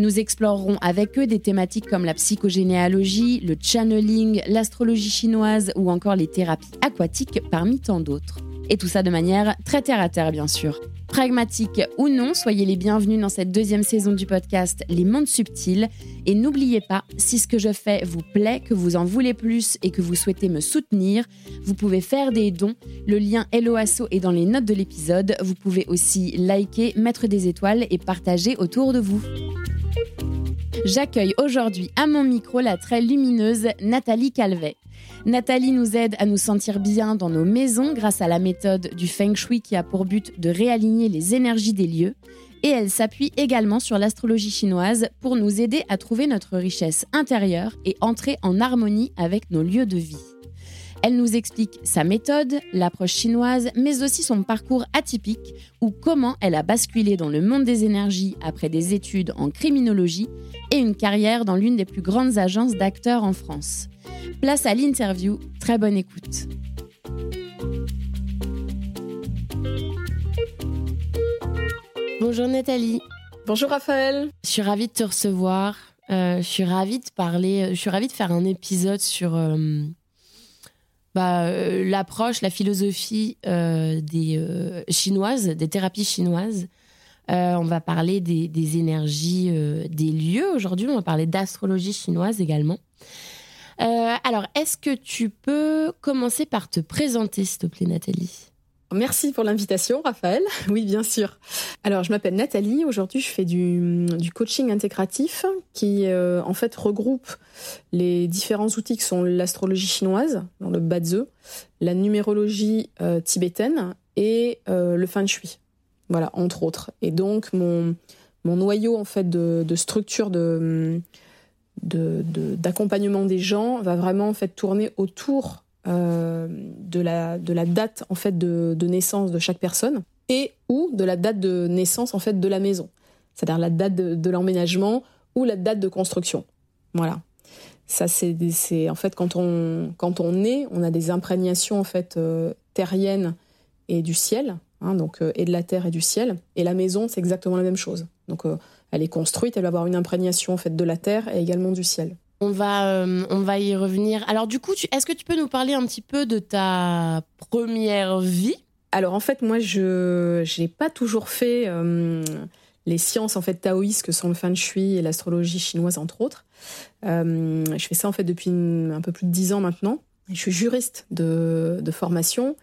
Nous explorerons avec eux des thématiques comme la psychogénéalogie, le channeling, l'astrologie chinoise ou encore les thérapies aquatiques parmi tant d'autres. Et tout ça de manière très terre à terre, bien sûr. Pragmatique ou non, soyez les bienvenus dans cette deuxième saison du podcast Les Mondes Subtils. Et n'oubliez pas, si ce que je fais vous plaît, que vous en voulez plus et que vous souhaitez me soutenir, vous pouvez faire des dons. Le lien Helloasso est dans les notes de l'épisode. Vous pouvez aussi liker, mettre des étoiles et partager autour de vous. J'accueille aujourd'hui à mon micro la très lumineuse Nathalie Calvet. Nathalie nous aide à nous sentir bien dans nos maisons grâce à la méthode du Feng Shui qui a pour but de réaligner les énergies des lieux. Et elle s'appuie également sur l'astrologie chinoise pour nous aider à trouver notre richesse intérieure et entrer en harmonie avec nos lieux de vie. Elle nous explique sa méthode, l'approche chinoise, mais aussi son parcours atypique ou comment elle a basculé dans le monde des énergies après des études en criminologie et une carrière dans l'une des plus grandes agences d'acteurs en France. Place à l'interview, très bonne écoute. Bonjour Nathalie. Bonjour Raphaël. Je suis ravie de te recevoir. Euh, je suis ravie de parler, je suis ravie de faire un épisode sur euh, bah, euh, l'approche, la philosophie des chinoises, des thérapies chinoises. on va parler des, des énergies des lieux aujourd'hui. On va parler d'astrologie chinoise également. Euh, alors, est-ce que tu peux commencer par te présenter, s'il te plaît, Nathalie? Merci pour l'invitation, Raphaël. Oui, bien sûr. Alors, je m'appelle Nathalie. Aujourd'hui, je fais du, coaching intégratif qui, euh, en fait, regroupe les différents outils qui sont l'astrologie chinoise, le Bazi, la numérologie euh, tibétaine et le feng shui. Voilà, entre autres. Et donc, mon, noyau, en fait, de, structure de d'accompagnement de, des gens va vraiment en fait tourner autour euh, de, la, de la date en fait de, de, naissance de chaque personne et ou de la date de naissance en fait de la maison, c'est-à-dire la date de, l'emménagement ou la date de construction. Voilà. Ça c'est en fait quand on quand on naît, on a des imprégnations en fait euh, terriennes et du ciel, hein, donc euh, et de la terre et du ciel. Et la maison c'est exactement la même chose. Donc elle est construite, elle va avoir une imprégnation en fait de la terre et également du ciel. On va, euh, on va y revenir. Alors du coup, est-ce que tu peux nous parler un petit peu de ta première vie? Alors en fait, moi, je n'ai pas toujours fait euh, les sciences en fait taoïstes que sont le feng shui et l'astrologie chinoise entre autres. Euh, je fais ça en fait depuis un peu plus de dix ans maintenant. Je suis juriste de, de formation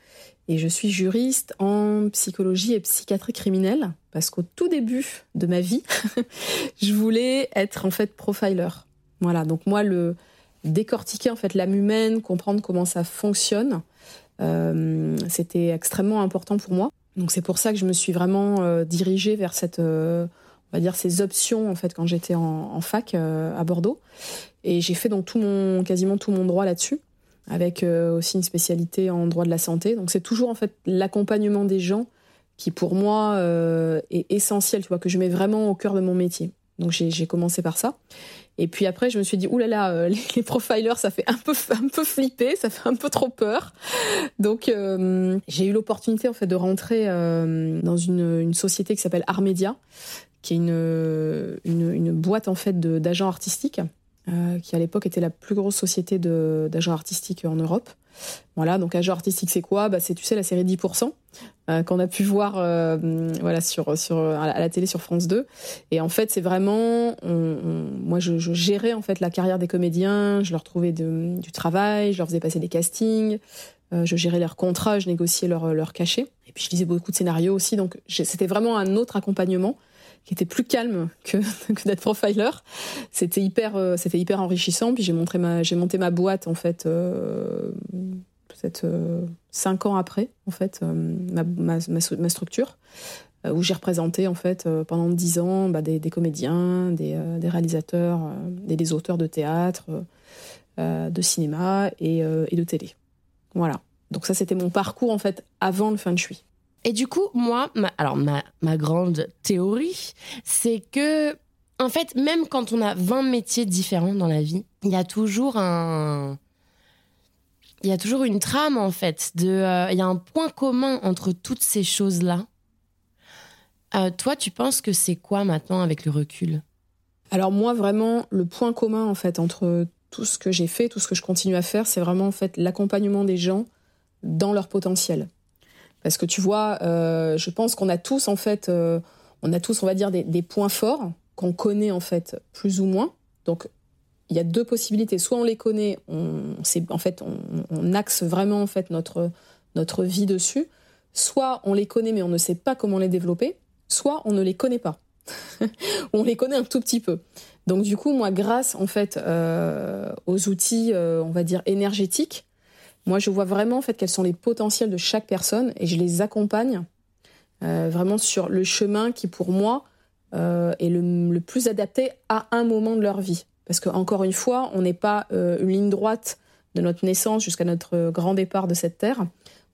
et je suis juriste en psychologie et psychiatrie criminelle parce qu'au tout début de ma vie, je voulais être en fait profiler. Voilà, donc moi le décortiquer en fait l'âme humaine, comprendre comment ça fonctionne, euh, c'était extrêmement important pour moi. Donc c'est pour ça que je me suis vraiment euh, dirigée vers cette, euh, on va dire ces options en fait quand j'étais en, en, fac à Bordeaux. Et j'ai fait donc tout mon, quasiment tout mon droit là-dessus avec aussi une spécialité en droit de la santé. Donc c'est toujours en fait l'accompagnement des gens qui pour moi est essentiel, tu vois, que je mets vraiment au cœur de mon métier. Donc j'ai commencé par ça. Et puis après, je me suis dit, oulala, euh, les, profilers, ça fait un peu, un peu flipper, ça fait un peu trop peur. Donc j'ai eu l'opportunité en fait de rentrer dans une, société qui s'appelle Armedia, qui est une, une, boîte en fait d'agents artistiques qui à l'époque était la plus grosse société d'agents artistiques en Europe. Voilà, donc agent artistique, c'est quoi? Bah, C'est, tu sais, la série 10% euh, qu'on a pu voir euh, voilà, sur, sur, à la télé sur France 2. Et en fait, c'est vraiment... moi, je, gérais en fait la carrière des comédiens, je leur trouvais du travail, je leur faisais passer des castings, euh, je gérais leurs contrats, je négociais leurs leur cachets. Et puis, je lisais beaucoup de scénarios aussi. Donc, c'était vraiment un autre accompagnement qui était plus calme que, que d'être profiler. C'était hyper, c'était hyper enrichissant. Puis j'ai monté ma boîte en fait peut-être euh, cinq ans après, en fait, euh, ma, structure, euh, où j'ai représenté, en fait, pendant dix ans, bah, des, comédiens, des, des réalisateurs, des, auteurs de théâtre, de cinéma et, de télé. Voilà. Donc ça, c'était mon parcours, en fait, avant le feng shui. Et du coup, moi, ma, alors ma, grande théorie, c'est que, en fait, même quand on a 20 métiers différents dans la vie, il y a toujours un, il y a toujours une trame en fait. Euh, il y a un point commun entre toutes ces choses-là. Euh, toi, tu penses que c'est quoi maintenant avec le recul? Alors moi, vraiment, le point commun en fait entre tout ce que j'ai fait, tout ce que je continue à faire, c'est vraiment en fait l'accompagnement des gens dans leur potentiel. Parce que tu vois, euh, je pense qu'on a tous en fait, on a tous, on va dire, des, des points forts qu'on connaît en fait plus ou moins. Donc il y a deux possibilités. Soit on les connaît, on, en fait, on, axe vraiment en fait notre, notre vie dessus. Soit on les connaît mais on ne sait pas comment les développer. Soit on ne les connaît pas. on les connaît un tout petit peu. Donc du coup, moi, grâce en fait euh, aux outils, euh, on va dire énergétiques, moi je vois vraiment en fait quels sont les potentiels de chaque personne et je les accompagne euh, vraiment sur le chemin qui pour moi est le, le plus adapté à un moment de leur vie. Parce qu'encore une fois, on n'est pas une ligne droite de notre naissance jusqu'à notre grand départ de cette terre.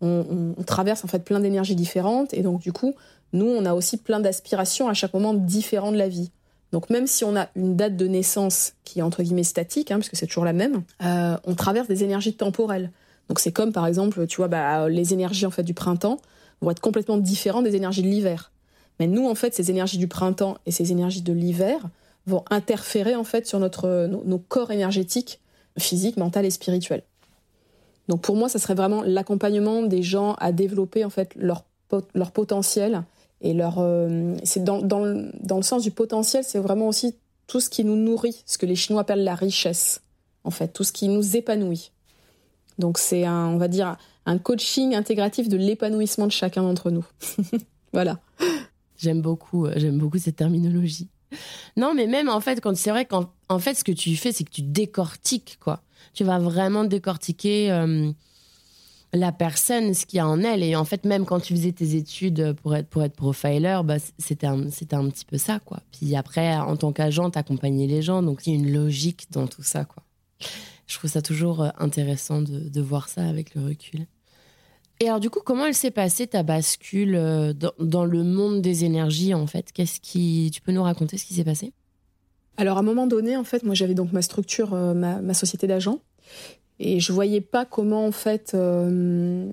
On, traverse en fait plein d'énergies différentes et donc du coup, nous, on a aussi plein d'aspirations à chaque moment différent de la vie. Donc même si on a une date de naissance qui est entre guillemets statique, hein, puisque c'est toujours la même, euh, on traverse des énergies temporelles. Donc c'est comme par exemple, tu vois, bah, les énergies en fait du printemps vont être complètement différentes des énergies de l'hiver. Mais nous, en fait, ces énergies du printemps et ces énergies de l'hiver, vont interférer en fait sur notre, nos, corps énergétiques, physiques, mental et spirituels. Donc pour moi, ça serait vraiment l'accompagnement des gens à développer en fait leur, leur potentiel et leur. Euh, c'est dans, dans, le, dans, le sens du potentiel, c'est vraiment aussi tout ce qui nous nourrit, ce que les Chinois appellent la richesse, en fait, tout ce qui nous épanouit. Donc c'est un, on va dire, un coaching intégratif de l'épanouissement de chacun d'entre nous. voilà. J'aime beaucoup, euh, j'aime beaucoup cette terminologie. Non, mais même en fait, quand c'est vrai qu'en en fait, ce que tu fais, c'est que tu décortiques, quoi. Tu vas vraiment décortiquer euh, la personne, ce qu'il y a en elle. Et en fait, même quand tu faisais tes études pour être, pour être profiler, bah, c'était un, un petit peu ça, quoi. Puis après, en tant qu'agent, t'accompagner les gens. Donc, il y a une logique dans tout ça, quoi. Je trouve ça toujours euh, intéressant de, de voir ça avec le recul. Et alors, du coup, comment elle s'est passée ta bascule euh, dans, le monde des énergies, en fait? Qu'est-ce qui. Tu peux nous raconter ce qui s'est passé? Alors, à un moment donné, en fait, moi, j'avais donc ma structure, euh, ma, société d'agents. Et je voyais pas comment, en fait, euh,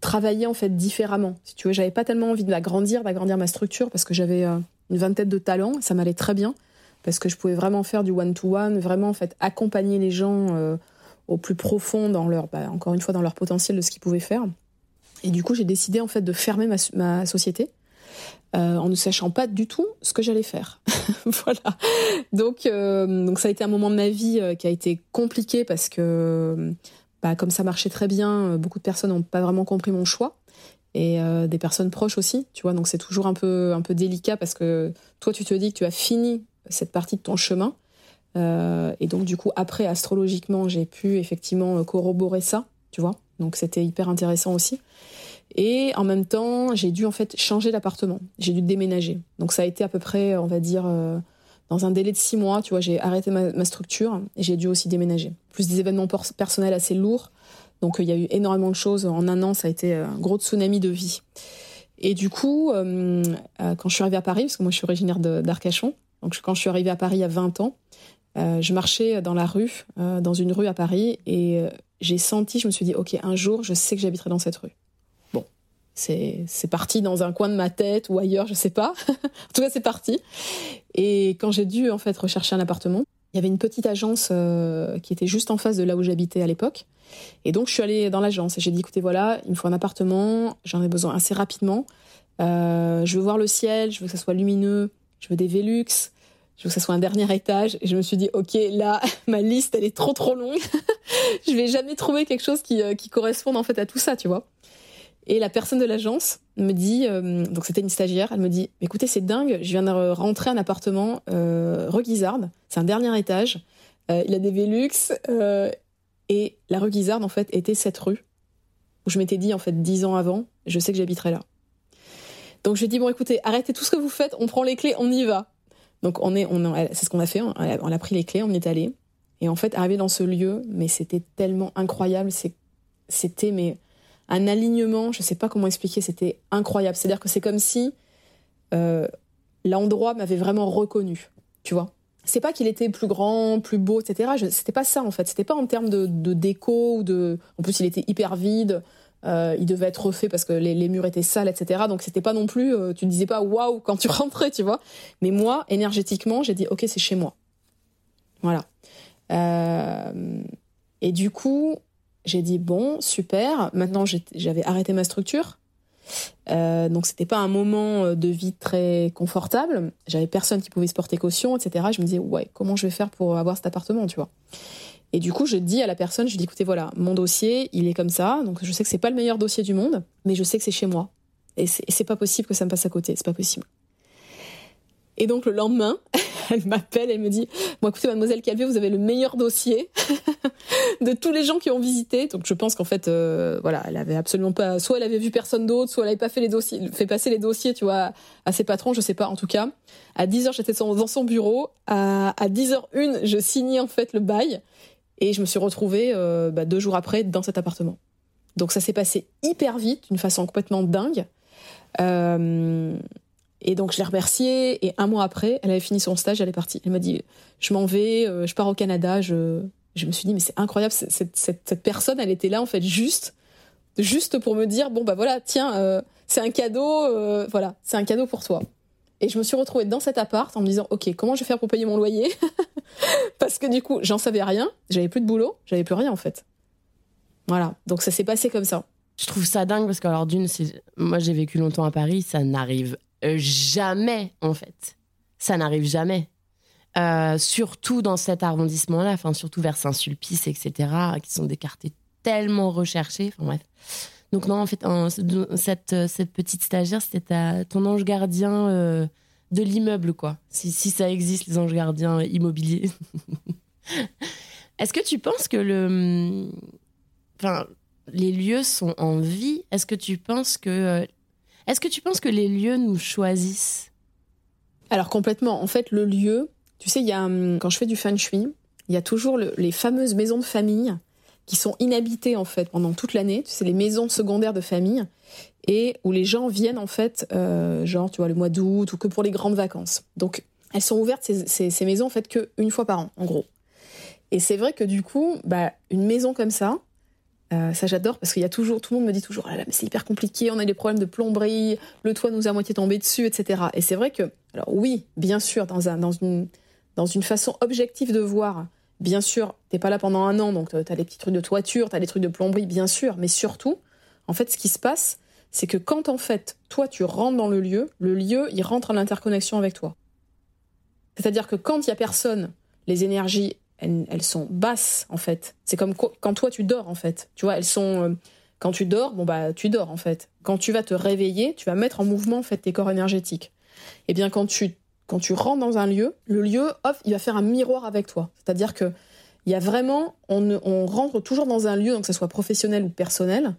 travailler, en fait, différemment. Si tu veux, j'avais pas tellement envie de d'agrandir ma structure, parce que j'avais une vingtaine de talents. Ça m'allait très bien, parce que je pouvais vraiment faire du one-to-one, vraiment, en fait, accompagner les gens au plus profond dans leur, bah, encore une fois, dans leur potentiel de ce qu'ils pouvaient faire. Et du coup, j'ai décidé en fait de fermer ma, société euh, en ne sachant pas du tout ce que j'allais faire. voilà. Donc, euh, donc ça a été un moment de ma vie euh, qui a été compliqué parce que, bah, comme ça marchait très bien, beaucoup de personnes n'ont pas vraiment compris mon choix et des personnes proches aussi, tu vois. Donc c'est toujours un peu un peu délicat parce que toi tu te dis que tu as fini cette partie de ton chemin et donc, du coup, après, astrologiquement, j'ai pu effectivement corroborer ça, tu vois. Donc, c'était hyper intéressant aussi. Et en même temps, j'ai dû en fait changer d'appartement. J'ai dû déménager. Donc, ça a été à peu près, on va dire, euh, dans un délai de six mois, tu vois, j'ai arrêté ma, structure et j'ai dû aussi déménager. Plus des événements personnels assez lourds. Donc, il y a eu énormément de choses. En un an, ça a été un gros tsunami de vie. Et du coup, quand je suis arrivée à Paris, parce que moi, je suis originaire d'Arcachon, donc quand je suis arrivée à Paris il y a 20 ans, euh, je marchais dans la rue, euh, dans une rue à Paris, et euh, j'ai senti, je me suis dit, ok, un jour, je sais que j'habiterai dans cette rue. C'est parti dans un coin de ma tête ou ailleurs, je sais pas. en tout cas, c'est parti. Et quand j'ai dû en fait rechercher un appartement, Il y avait une petite agence euh, qui était juste en face de là où j'habitais à l'époque. Et donc, je suis allée dans l'agence et j'ai dit, écoutez, voilà, il me faut un appartement, j'en ai besoin assez rapidement. Euh, je veux voir le ciel, je veux que ça soit lumineux, je veux des Velux, je veux que ça soit un dernier étage. Et je me suis dit, ok, là, ma liste, elle est trop trop longue. je vais jamais trouver quelque chose qui, euh, qui corresponde en fait à tout ça, tu vois. Et la personne de l'agence me dit, euh, donc c'était une stagiaire, elle me dit, écoutez, c'est dingue, je viens de rentrer un appartement euh, Reguizarde, c'est un dernier étage, euh, il a des Velux, euh, et la rue Guizarde, en fait, était cette rue où je m'étais dit, en fait, dix ans avant, je sais que j'habiterai là. Donc je dit, bon, écoutez, arrêtez tout ce que vous faites, on prend les clés, on y va. Donc on est, on, c'est ce qu'on a fait, on a, on a pris les clés, on y est allé. Et en fait, arrivé dans ce lieu, mais c'était tellement incroyable, c'était, mais un alignement, je sais pas comment expliquer, c'était incroyable. C'est-à-dire que c'est comme si euh, l'endroit m'avait vraiment reconnu, tu vois. C'est pas qu'il était plus grand, plus beau, etc. C'était pas ça en fait. C'était pas en termes de, déco ou de. En plus, il était hyper vide. Euh, il devait être refait parce que les, murs étaient sales, etc. Donc c'était pas non plus. Euh, tu ne disais pas waouh quand tu rentrais, tu vois. Mais moi, énergétiquement, j'ai dit ok, c'est chez moi. Voilà. Et du coup, j'ai dit bon, super. Maintenant, j'avais arrêté ma structure. Euh, donc c'était pas un moment euh, de vie très confortable. J'avais personne qui pouvait se porter caution, etc. Je me disais ouais, comment je vais faire pour avoir cet appartement, tu vois? Et du coup, je dis à la personne, je dis écoutez voilà, mon dossier, il est comme ça. Donc je sais que c'est pas le meilleur dossier du monde, mais je sais que c'est chez moi. Et c'est pas possible que ça me passe à côté. C'est pas possible. Et donc le lendemain, elle m'appelle, elle me dit Bon, écoutez, mademoiselle Calvé, vous avez le meilleur dossier de tous les gens qui ont visité. Donc je pense qu'en fait, euh, voilà, elle avait absolument pas. Soit elle avait vu personne d'autre, soit elle avait pas fait les dossiers, fait passer les dossiers, tu vois, à ses patrons, je sais pas. En tout cas, à 10h, j'étais dans son bureau. À, à 10h01, je signais en fait le bail. Et je me suis retrouvée euh, bah, deux jours après dans cet appartement. Donc ça s'est passé hyper vite, d'une façon complètement dingue. Euh, et donc je l'ai remerciée et un mois après, elle avait fini son stage, elle est partie. Elle m'a dit je m'en vais, euh, je pars au Canada. Je, me suis dit mais c'est incroyable, cette, personne, elle était là en fait juste, juste pour me dire bon bah voilà tiens euh, c'est un cadeau, euh, voilà c'est un cadeau pour toi. Et je me suis retrouvée dans cet appart en me disant ok comment je vais faire pour payer mon loyer? Parce que du coup j'en savais rien, j'avais plus de boulot, j'avais plus rien en fait. Voilà donc ça s'est passé comme ça. Je trouve ça dingue parce que alors d'une moi j'ai vécu longtemps à Paris, ça n'arrive euh, jamais, en fait. Ça n'arrive jamais. Euh, surtout dans cet arrondissement-là, enfin, surtout vers Saint-Sulpice, etc., qui sont des quartiers tellement recherchés. Enfin, bref. Donc, non, en fait, cette, cette petite stagiaire, c'était ton ange gardien euh, de l'immeuble, quoi. Si, si ça existe, les anges gardiens immobiliers. Est-ce que tu penses que le. Enfin, les lieux sont en vie? Est-ce que tu penses que est-ce que tu penses que les lieux nous choisissent? Alors complètement. En fait, le lieu, tu sais, hum, quand je fais du feng shui, il y a toujours les fameuses maisons de famille qui sont inhabitées en fait pendant toute l'année. Tu sais, les maisons secondaires de famille et où les gens viennent en fait, euh, genre tu vois le mois d'août ou que pour les grandes vacances. Donc elles sont ouvertes ces, ces, maisons en fait que une fois par an en gros. Et c'est vrai que du coup, bah, une maison comme ça, euh, ça j'adore parce qu'il y a toujours, tout le monde me dit toujours, ah c'est hyper compliqué, on a des problèmes de plomberie, le toit nous a moitié tombé dessus, etc. Et c'est vrai que, alors oui, bien sûr, dans, un, dans, une, dans une façon objective de voir, bien sûr, t'es pas là pendant un an, donc t'as des petits trucs de toiture, t'as des trucs de plomberie, bien sûr, mais surtout, en fait, ce qui se passe, c'est que quand en fait, toi, tu rentres dans le lieu, le lieu, il rentre en interconnexion avec toi. C'est-à-dire que quand il y a personne, les énergies elles, sont basses en fait. C'est comme quand toi tu dors en fait. Tu vois, elles sont euh, quand tu dors, bon bah tu dors en fait. Quand tu vas te réveiller, tu vas mettre en mouvement en fait tes corps énergétiques. Et eh bien quand tu quand tu rentres dans un lieu, le lieu, hop, il va faire un miroir avec toi. C'est-à-dire que il y a vraiment, on, on rentre toujours dans un lieu, donc que ce soit professionnel ou personnel,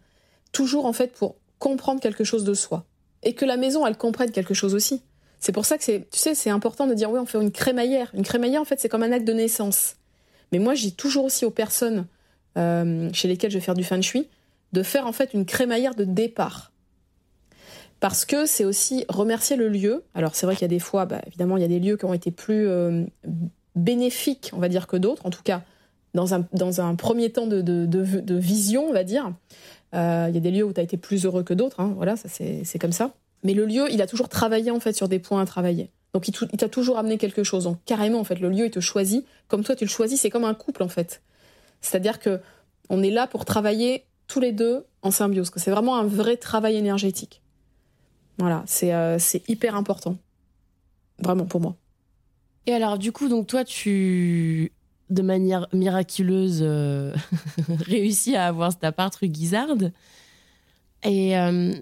toujours en fait pour comprendre quelque chose de soi. Et que la maison, elle comprenne quelque chose aussi. C'est pour ça que c'est, tu sais, c'est important de dire, oui, on fait une crémaillère. Une crémaillère, en fait, c'est comme un acte de naissance. Mais moi, dis toujours aussi aux personnes euh, chez lesquelles je vais faire du feng shui de faire en fait une crémaillère de départ. Parce que c'est aussi remercier le lieu. Alors c'est vrai qu'il y a des fois, bah, évidemment, il y a des lieux qui ont été plus euh, bénéfiques, on va dire, que d'autres. En tout cas, dans un, premier temps de, vision, on va dire. Euh, il y a des lieux où tu as été plus heureux que d'autres. Hein. Voilà, c'est comme ça. Mais le lieu, il a toujours travaillé en fait sur des points à travailler. Donc il t'a toujours amené quelque chose. Donc carrément, en fait, le lieu, il te choisit. Comme toi, tu le choisis, c'est comme un couple, en fait. C'est-à-dire que on est là pour travailler tous les deux en symbiose. C'est vraiment un vrai travail énergétique. Voilà, c'est euh, hyper important. Vraiment, pour moi. Et alors, du coup, donc toi, tu, de manière miraculeuse, euh, réussis à avoir cet appart rue Guizarde. Et euh,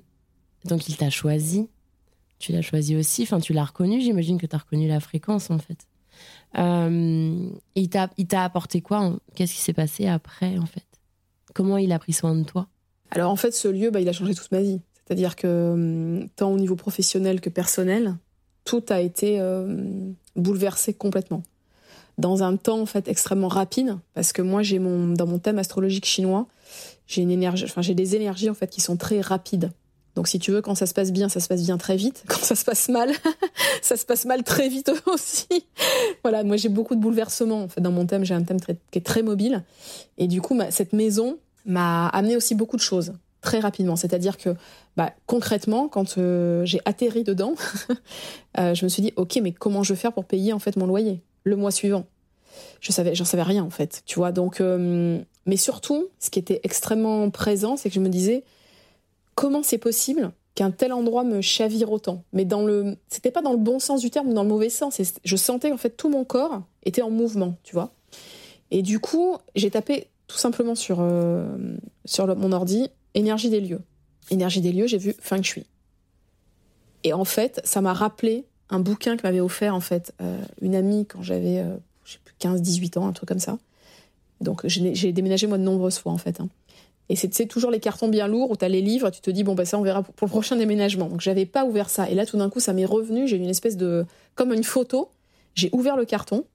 donc, il t'a choisi tu l'as choisi aussi, enfin tu l'as reconnu, j'imagine que tu as reconnu la fréquence en fait. Euh, il t'a apporté quoi Qu'est-ce qui s'est passé après en fait? Comment il a pris soin de toi? Alors en fait ce lieu, bah, il a changé toute ma vie. C'est-à-dire que hum, tant au niveau professionnel que personnel, tout a été euh, bouleversé complètement. Dans un temps en fait extrêmement rapide, parce que moi j'ai mon dans mon thème astrologique chinois, j'ai une énergie, enfin j'ai des énergies en fait qui sont très rapides. Donc si tu veux, quand ça se passe bien, ça se passe bien très vite. Quand ça se passe mal, ça se passe mal très vite aussi. voilà, moi j'ai beaucoup de bouleversements. En fait, dans mon thème, j'ai un thème qui est très mobile. Et du coup, cette maison m'a amené aussi beaucoup de choses très rapidement. C'est-à-dire que bah, concrètement, quand euh, j'ai atterri dedans, euh, je me suis dit, ok, mais comment je vais faire pour payer en fait mon loyer le mois suivant? Je savais, j'en savais rien en fait, tu vois. Donc, euh, mais surtout, ce qui était extrêmement présent, c'est que je me disais, comment c'est possible qu'un tel endroit me chavire autant Mais dans le, c'était pas dans le bon sens du terme, dans le mauvais sens. je sentais en fait tout mon corps était en mouvement, tu vois. Et du coup, j'ai tapé tout simplement sur euh, sur mon ordi énergie des lieux. Énergie des lieux, j'ai vu feng shui. Et en fait, ça m'a rappelé un bouquin que m'avait offert en fait euh, une amie quand j'avais euh, 15 18 ans, un truc comme ça. Donc j'ai déménagé moi de nombreuses fois en fait. Hein. Et c'est toujours les cartons bien lourds où tu as les livres, tu te dis, bon, bah ça, on verra pour, le prochain déménagement. Donc, j'avais pas ouvert ça. Et là, tout d'un coup, ça m'est revenu. J'ai eu une espèce de. comme une photo. J'ai ouvert le carton.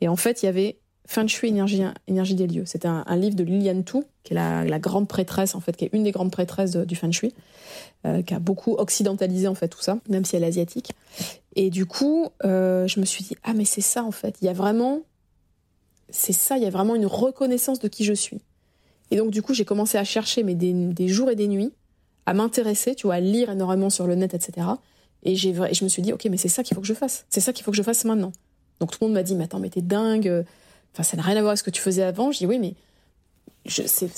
Et en fait, il y avait Feng Shui énergie, énergie des lieux. C'était un, livre de Liliane Tu, qui est la, grande prêtresse, en fait, qui est une des grandes prêtresses du Feng Shui, euh, qui a beaucoup occidentalisé, en fait, tout ça, même si elle est asiatique. Et du coup, euh, je me suis dit, ah, mais c'est ça, en fait. Il y a vraiment. C'est ça, il y a vraiment une reconnaissance de qui je suis. Et donc, du coup, j'ai commencé à chercher, mais des, jours et des nuits, à m'intéresser, tu vois, à lire énormément sur le net, etc. Et, j'ai, je me suis dit, ok, mais c'est ça qu'il faut que je fasse. C'est ça qu'il faut que je fasse maintenant. Donc, tout le monde m'a dit, mais attends, mais t'es dingue. Enfin, ça n'a rien à voir avec ce que tu faisais avant. Je dis, oui, mais je sais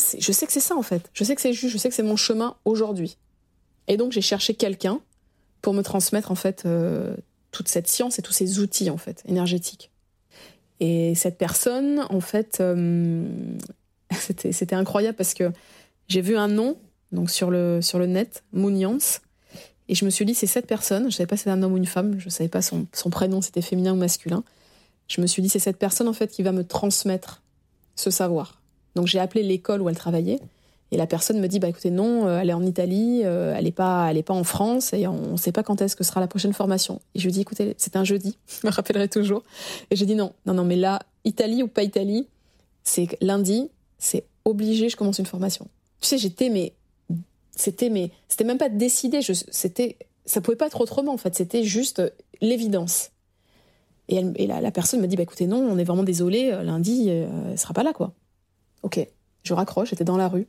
que c'est ça, en fait. Je sais que c'est juste, je sais que c'est mon chemin aujourd'hui. Et donc, j'ai cherché quelqu'un pour me transmettre, en fait, euh, toute cette science et tous ces outils, en fait, énergétiques. Et cette personne, en fait, euh, c'était incroyable parce que j'ai vu un nom donc sur le, sur le net, Mouniance, et je me suis dit, c'est cette personne, je savais pas si c'était un homme ou une femme, je savais pas son, son prénom, c'était féminin ou masculin. Je me suis dit, c'est cette personne en fait qui va me transmettre ce savoir. Donc j'ai appelé l'école où elle travaillait, et la personne me dit, bah écoutez, non, euh, elle est en Italie, euh, elle est pas, pas en France, et on ne sait pas quand est-ce que sera la prochaine formation. Et je lui dis, écoutez, c'est un jeudi, je me rappellerai toujours. Et j'ai dit non, non, non, mais là, Italie ou pas Italie, c'est lundi, c'est obligé, je commence une formation. Tu sais, j'étais, mais c'était, mais c'était même pas décidé. C'était, ça pouvait pas être autrement en fait. C'était juste l'évidence. Et, elle, et la, personne me dit, bah écoutez, non, on est vraiment désolé, euh, lundi, euh, elle sera pas là, quoi. Ok, je raccroche, j'étais dans la rue.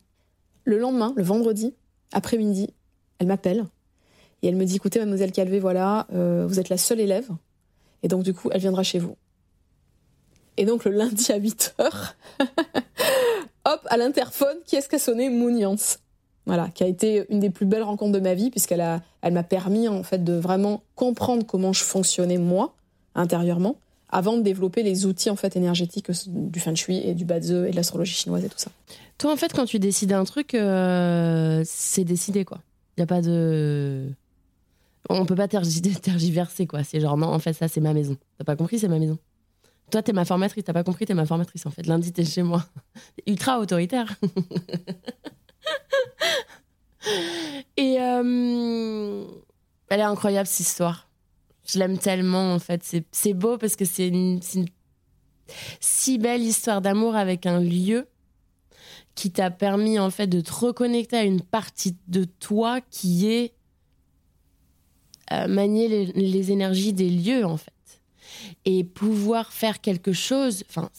Le lendemain, le vendredi, après-midi, elle m'appelle et elle me dit, écoutez, mademoiselle Calvé, voilà, euh, vous êtes la seule élève, et donc du coup, elle viendra chez vous. Et donc le lundi à 8 h hop, à l'interphone, qui est-ce qui a sonné Mouniance? Voilà, qui a été une des plus belles rencontres de ma vie, puisqu'elle elle m'a permis en fait de vraiment comprendre comment je fonctionnais moi intérieurement, avant de développer les outils en fait énergétiques du feng shui et du badze et de l'astrologie chinoise et tout ça. Toi, en fait, quand tu décides un truc, euh, c'est décidé quoi. Il y a pas de on peut pas tergiverser quoi. C'est genre non, en fait ça c'est ma maison. T'as pas compris, c'est ma maison. Toi, t'es ma formatrice, t'as pas compris, t'es ma formatrice en fait. Lundi, t'es chez moi. Ultra autoritaire. Et euh, elle est incroyable cette histoire. Je l'aime tellement en fait. C'est beau parce que c'est une, si belle histoire d'amour avec un lieu qui t'a permis en fait de te reconnecter à une partie de toi qui est euh, manier les, les énergies des lieux en fait et pouvoir faire quelque chose. Enfin,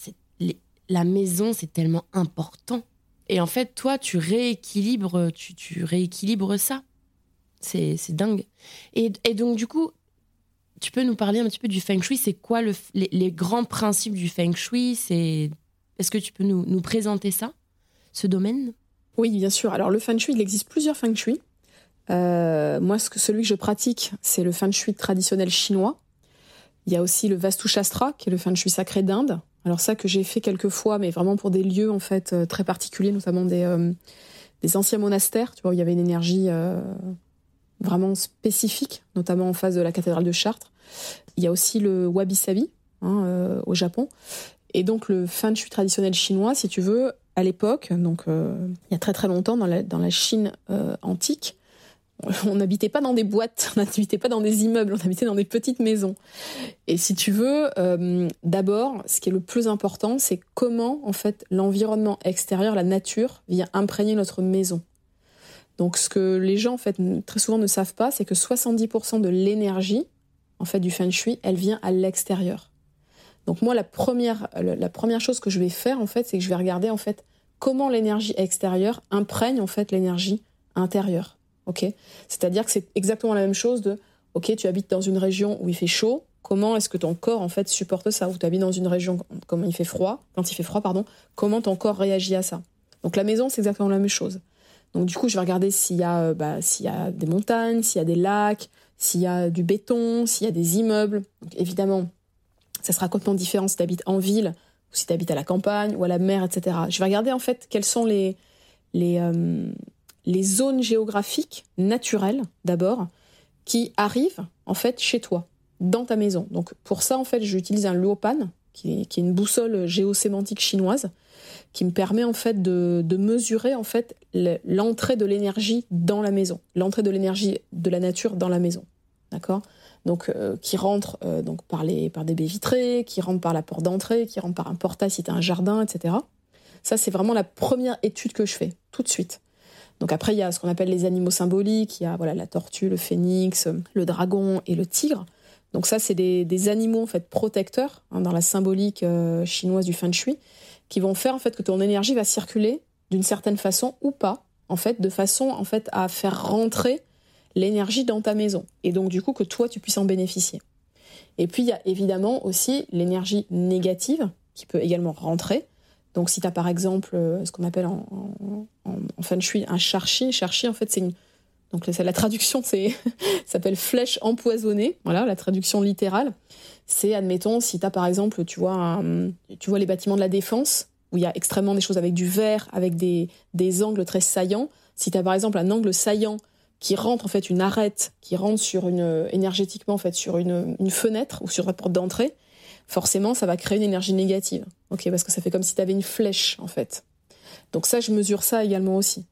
la maison, c'est tellement important. Et en fait, toi, tu rééquilibres, tu, rééquilibres ça. C'est dingue. Et, donc, du coup, tu peux nous parler un petit peu du feng shui C'est quoi le, les, grands principes du feng shui? Est-ce que tu peux nous, nous présenter ça, ce domaine? Oui, bien sûr. Alors le feng shui, il existe plusieurs feng shui. Euh, moi, ce que, celui que je pratique, c'est le feng shui traditionnel chinois. Il y a aussi le Vastu Shastra, qui est le feng shui sacré d'Inde. Alors ça que j'ai fait quelques fois, mais vraiment pour des lieux en fait euh, très particuliers, notamment des, euh, des anciens monastères, tu vois, où il y avait une énergie vraiment spécifique, notamment en face de la cathédrale de Chartres. Il y a aussi le Wabi Sabi hein, au Japon. Et donc le feng shui traditionnel chinois, si tu veux, à l'époque, donc il y a très très longtemps dans la Chine antique, on n'habitait pas dans des boîtes, on n'habitait pas dans des immeubles, on habitait dans des petites maisons. Et si tu veux, euh, d'abord, ce qui est le plus important, c'est comment en fait l'environnement extérieur, la nature, vient imprégner notre maison. Donc, ce que les gens en fait très souvent ne savent pas, c'est que 70% de l'énergie en fait du feng shui, elle vient à l'extérieur. Donc moi, la première, la première chose que je vais faire en fait, c'est que je vais regarder en fait comment l'énergie extérieure imprègne en fait l'énergie intérieure ok C'est-à-dire que c'est exactement la même chose de, ok, tu habites dans une région où il fait chaud, comment est-ce que ton corps en fait supporte ça? Ou tu habites dans une région comme il fait froid, quand il fait froid, pardon, comment ton corps réagit à ça? Donc la maison, c'est exactement la même chose. Donc du coup, je vais regarder s'il y a, euh, bah, s'il y a des montagnes, s'il y a des lacs, s'il y a du béton, s'il y a des immeubles. Évidemment, ça sera complètement différent si tu habites en ville ou si tu habites à la campagne ou à la mer, etc. Je vais regarder en fait quels sont les les, euh, les zones géographiques naturelles d'abord qui arrivent en fait chez toi, dans ta maison. Donc pour ça en fait j'utilise un Luopan qui est, une boussole géosémantique chinoise qui me permet en fait de, mesurer en fait l'entrée de l'énergie dans la maison, l'entrée de l'énergie de la nature dans la maison, d'accord? Donc euh, qui rentre euh, donc par les par des baies vitrées, qui rentre par la porte d'entrée, qui rentre par un portail si tu as un jardin, etc. Ça c'est vraiment la première étude que je fais tout de suite. Donc après, il y a ce qu'on appelle les animaux symboliques. Il y a voilà la tortue, le phénix, le dragon et le tigre. Donc ça, c'est des, animaux en fait protecteurs hein, dans la symbolique euh, chinoise du feng shui, qui vont faire en fait que ton énergie va circuler d'une certaine façon ou pas, en fait, de façon en fait à faire rentrer l'énergie dans ta maison et donc du coup que toi tu puisses en bénéficier. Et puis il y a évidemment aussi l'énergie négative qui peut également rentrer. Donc si tu as par exemple euh, ce qu'on appelle en, en, feng shui un charchi, charchi en fait c'est une donc la traduction c'est s'appelle flèche empoisonnée, voilà la traduction littérale. C'est admettons si tu as par exemple tu vois tu vois les bâtiments de la défense où il y a extrêmement des choses avec du verre, avec des, des angles très saillants. Si tu as par exemple un angle saillant qui rentre en fait une arête qui rentre sur une énergétiquement en fait sur une, une fenêtre ou sur la porte d'entrée, forcément, ça va créer une énergie négative. Ok, parce que ça fait comme si tu avais une flèche, en fait. Donc ça, je mesure ça également aussi.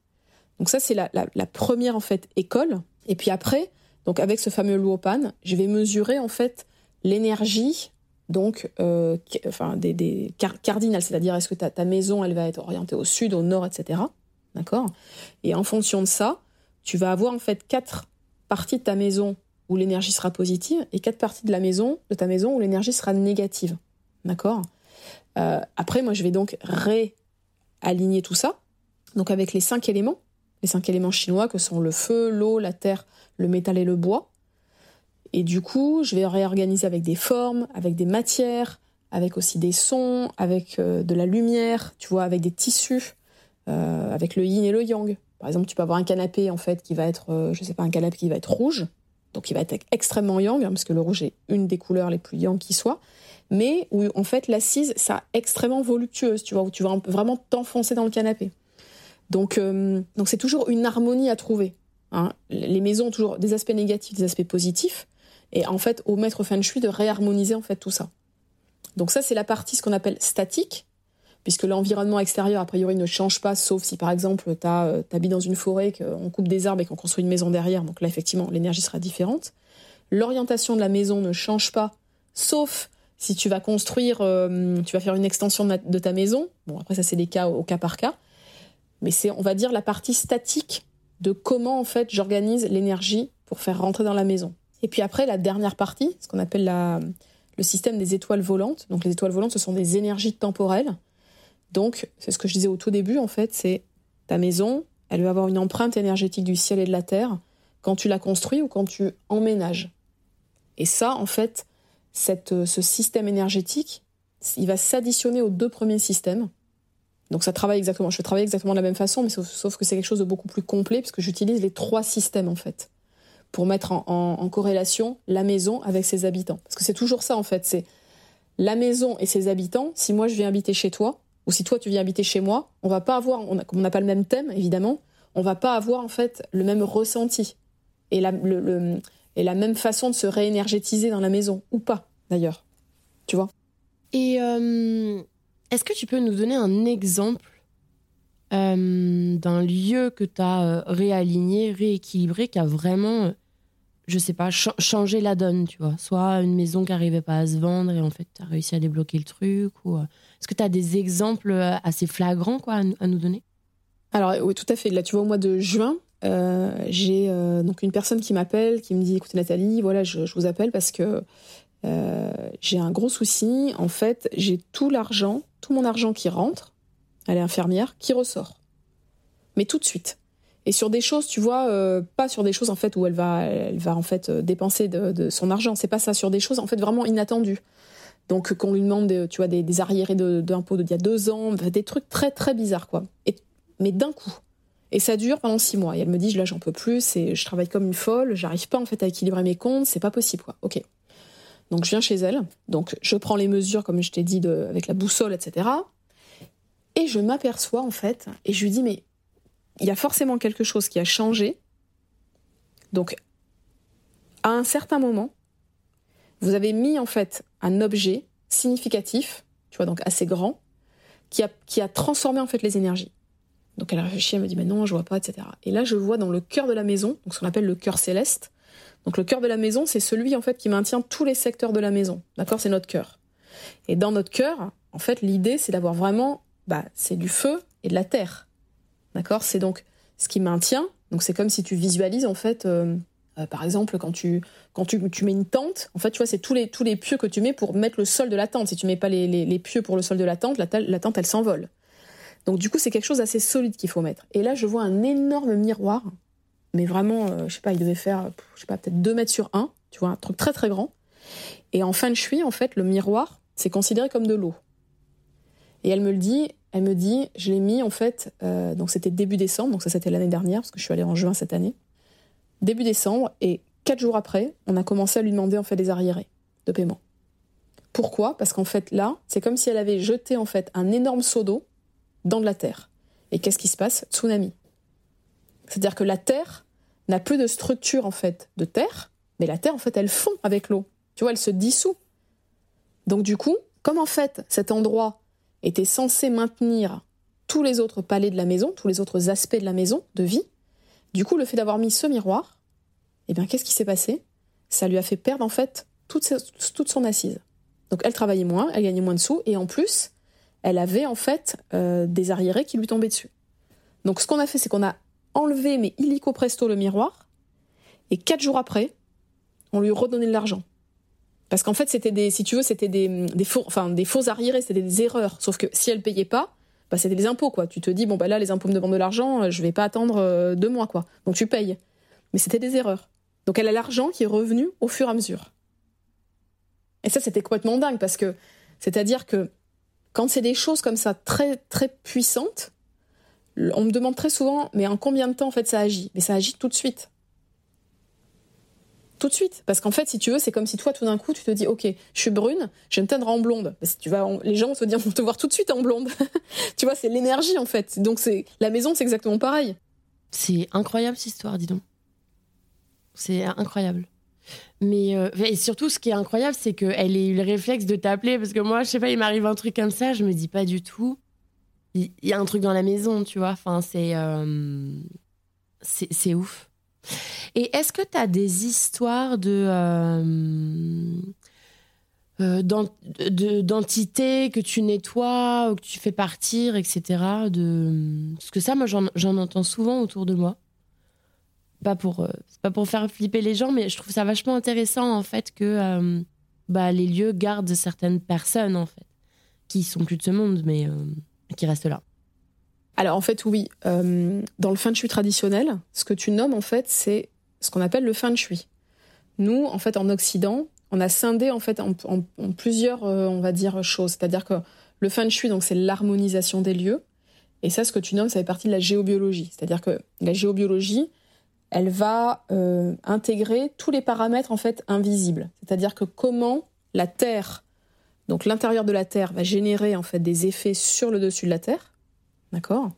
Donc ça, c'est la, première, en fait, école. Et puis après, donc avec ce fameux Luopan, je vais mesurer, en fait, l'énergie, donc, euh, enfin, des, des cardinales, c'est-à-dire est-ce que ta, ta maison, elle va être orientée au sud, au nord, etc. D'accord? Et en fonction de ça, tu vas avoir, en fait, quatre parties de ta maison où l'énergie sera positive et quatre parties de la maison, de ta maison, où l'énergie sera négative. D'accord? Euh, Après, moi, je vais donc réaligner tout ça, donc avec les cinq éléments, les cinq éléments chinois que sont le feu, l'eau, la terre, le métal et le bois. Et du coup, je vais réorganiser avec des formes, avec des matières, avec aussi des sons, avec euh, de la lumière, tu vois, avec des tissus, euh, avec le yin et le yang. Par exemple, tu peux avoir un canapé en fait qui va être, je sais pas, un canapé qui va être rouge, donc il va être extrêmement yang, hein, parce que le rouge est une des couleurs les plus yang qui soit, mais où en fait l'assise, ça extrêmement voluptueuse, tu vois, où tu vas vraiment t'enfoncer dans le canapé. Donc euh, donc c'est toujours une harmonie à trouver. Hein. Les maisons ont toujours des aspects négatifs, des aspects positifs, et en fait au maître feng shui de réharmoniser en fait tout ça. Donc ça c'est la partie ce qu'on appelle statique, puisque l'environnement extérieur, a priori, ne change pas, sauf si, par exemple, tu euh, habites dans une forêt, qu'on coupe des arbres et qu'on construit une maison derrière. Donc là, effectivement, l'énergie sera différente. L'orientation de la maison ne change pas, sauf si tu vas construire, euh, tu vas faire une extension de, ta maison. Bon, après, ça, c'est des cas au, cas par cas. Mais c'est, on va dire, la partie statique de comment, en fait, j'organise l'énergie pour faire rentrer dans la maison. Et puis après, la dernière partie, ce qu'on appelle le système des étoiles volantes. Donc les étoiles volantes, ce sont des énergies temporelles donc, c'est ce que je disais au tout début, en fait, c'est ta maison, elle va avoir une empreinte énergétique du ciel et de la terre quand tu la construis ou quand tu emménages. Et ça, en fait, cette, ce système énergétique, il va s'additionner aux deux premiers systèmes. Donc ça travaille exactement, je travaille exactement de la même façon, mais sauf, que c'est quelque chose de beaucoup plus complet, puisque j'utilise les trois systèmes, en fait, pour mettre en, corrélation la maison avec ses habitants. Parce que c'est toujours ça, en fait, c'est la maison et ses habitants. Si moi, je viens habiter chez toi, ou si toi, tu viens habiter chez moi, on va pas avoir, on on n'a pas le même thème, évidemment, on va pas avoir, en fait, le même ressenti. Et la, et la même façon de se réénergétiser dans la maison, ou pas, d'ailleurs. Tu vois? Et euh, est-ce que tu peux nous donner un exemple euh, d'un lieu que tu as euh, réaligné, rééquilibré, qui a vraiment, je sais pas, changé la donne, tu vois Soit une maison qui n'arrivait pas à se vendre et en fait tu as réussi à débloquer le truc ou Est-ce que tu as des exemples assez flagrants quoi, à, nous donner? Alors oui, tout à fait. Là, tu vois, au mois de juin, j'ai donc une personne qui m'appelle, qui me dit écoutez Nathalie, voilà, je, vous appelle parce que euh, j'ai un gros souci. En fait, j'ai tout l'argent, tout mon argent qui rentre, elle est infirmière, qui ressort. Mais tout de suite. Et sur des choses, tu vois, euh, pas sur des choses en fait où elle va, elle va en fait euh, dépenser de, son argent. C'est pas ça. Sur des choses en fait vraiment inattendues. Donc qu'on lui demande, tu vois, des, arriérés d'impôts d'il y a deux ans, des trucs très très bizarres quoi. Et, mais d'un coup. Et ça dure pendant six mois. Et elle me dit, là, j'en peux plus. Et je travaille comme une folle. J'arrive pas en fait à équilibrer mes comptes. C'est pas possible quoi. Ok. Donc je viens chez elle, donc je prends les mesures comme je t'ai dit avec la boussole, etc. Et je m'aperçois en fait, et je lui dis mais il y a forcément quelque chose qui a changé. Donc à un certain moment, vous avez mis en fait un objet significatif, tu vois donc assez grand, qui a, qui a transformé en fait les énergies. Donc elle a réfléchi, elle me dit mais non, je vois pas, etc. Et là je vois dans le cœur de la maison, donc ce qu'on appelle le cœur céleste, donc le cœur de la maison, c'est celui en fait qui maintient tous les secteurs de la maison. D'accord, c'est notre cœur. Et dans notre cœur, en fait, l'idée c'est d'avoir vraiment, bah, c'est du feu et de la terre. D'accord, c'est donc ce qui maintient. Donc c'est comme si tu visualises en fait, euh, euh, par exemple, quand tu quand tu, mets une tente, en fait, tu vois, c'est tous les tous les pieux que tu mets pour mettre le sol de la tente. Si tu mets pas les, les, pieux pour le sol de la tente, la, la tente elle s'envole. Donc du coup, c'est quelque chose d'assez solide qu'il faut mettre. Et là, je vois un énorme miroir mais vraiment, euh, je sais pas, il devait faire, je sais pas, peut-être 2 mètres sur 1, tu vois, un truc très très grand. Et en fin de chui, en fait, le miroir, c'est considéré comme de l'eau. Et elle me le dit, elle me dit, je l'ai mis en fait, euh, donc c'était début décembre, donc ça c'était l'année dernière, parce que je suis allée en juin cette année. Début décembre, et quatre jours après, on a commencé à lui demander en fait des arriérés de paiement. Pourquoi? Parce qu'en fait là, c'est comme si elle avait jeté en fait un énorme seau d'eau dans de la terre. Et qu'est-ce qui se passe? Tsunami. C'est-à-dire que la terre n'a plus de structure en fait de terre, mais la terre en fait elle fond avec l'eau. Tu vois, elle se dissout. Donc du coup, comme en fait cet endroit était censé maintenir tous les autres palais de la maison, tous les autres aspects de la maison, de vie, du coup le fait d'avoir mis ce miroir, eh bien qu'est-ce qui s'est passé? Ça lui a fait perdre en fait toute, toute, son assise. Donc elle travaillait moins, elle gagnait moins de sous, et en plus, elle avait en fait euh, des arriérés qui lui tombaient dessus. Donc ce qu'on a fait, c'est qu'on a enlevé, mais illico presto, le miroir. Et quatre jours après, on lui redonnait de l'argent. Parce qu'en fait, c'était des, si tu veux, c'était des, faux, arriérés, c'était des erreurs. Sauf que si elle payait pas, bah, c'était des impôts, quoi. Tu te dis, bon, bah là, les impôts me demandent de l'argent, euh, je vais pas attendre euh, deux mois, quoi. Donc tu payes. Mais c'était des erreurs. Donc elle a l'argent qui est revenu au fur et à mesure. Et ça, c'était complètement dingue parce que, c'est-à-dire que quand c'est des choses comme ça très, très puissantes, on me demande très souvent, mais en combien de temps en fait ça agit? Mais ça agit tout de suite. Tout de suite. Parce qu'en fait, si tu veux, c'est comme si toi, tout d'un coup, tu te dis, OK, je suis brune, je vais me teindre en blonde. tu vas, les gens vont te dire, vont te voir tout de suite en blonde. tu vois, c'est l'énergie, en fait. Donc, c'est la maison, c'est exactement pareil. C'est incroyable, cette histoire, dis donc. C'est incroyable. Mais euh, et surtout, ce qui est incroyable, c'est qu'elle ait eu le réflexe de t'appeler. Parce que moi, je sais pas, il m'arrive un truc comme ça, je me dis pas du tout il y, a un truc dans la maison, tu vois. Enfin, c'est euh, c'est ouf. Et est-ce que tu as des histoires de euh, euh, d'entités que tu nettoies ou que tu fais partir, etc. De... Parce que ça, moi, j'en entends souvent autour de moi. Pas pour, pas pour faire flipper les gens, mais je trouve ça vachement intéressant, en fait, que bah, les lieux gardent certaines personnes, en fait, qui sont plus de ce monde, mais qui reste là Alors en fait oui, euh, dans le feng shui traditionnel, ce que tu nommes en fait c'est ce qu'on appelle le feng shui. nous, en fait, en Occident, on a scindé en fait en, plusieurs, euh, on va dire, choses. C'est-à-dire que le feng shui, donc c'est l'harmonisation des lieux. Et ça, ce que tu nommes, ça fait partie de la géobiologie. C'est-à-dire que la géobiologie, elle va euh, intégrer tous les paramètres en fait invisibles. C'est-à-dire que comment la Terre, donc l'intérieur de la Terre, va générer en fait des effets sur le dessus de la Terre, d'accord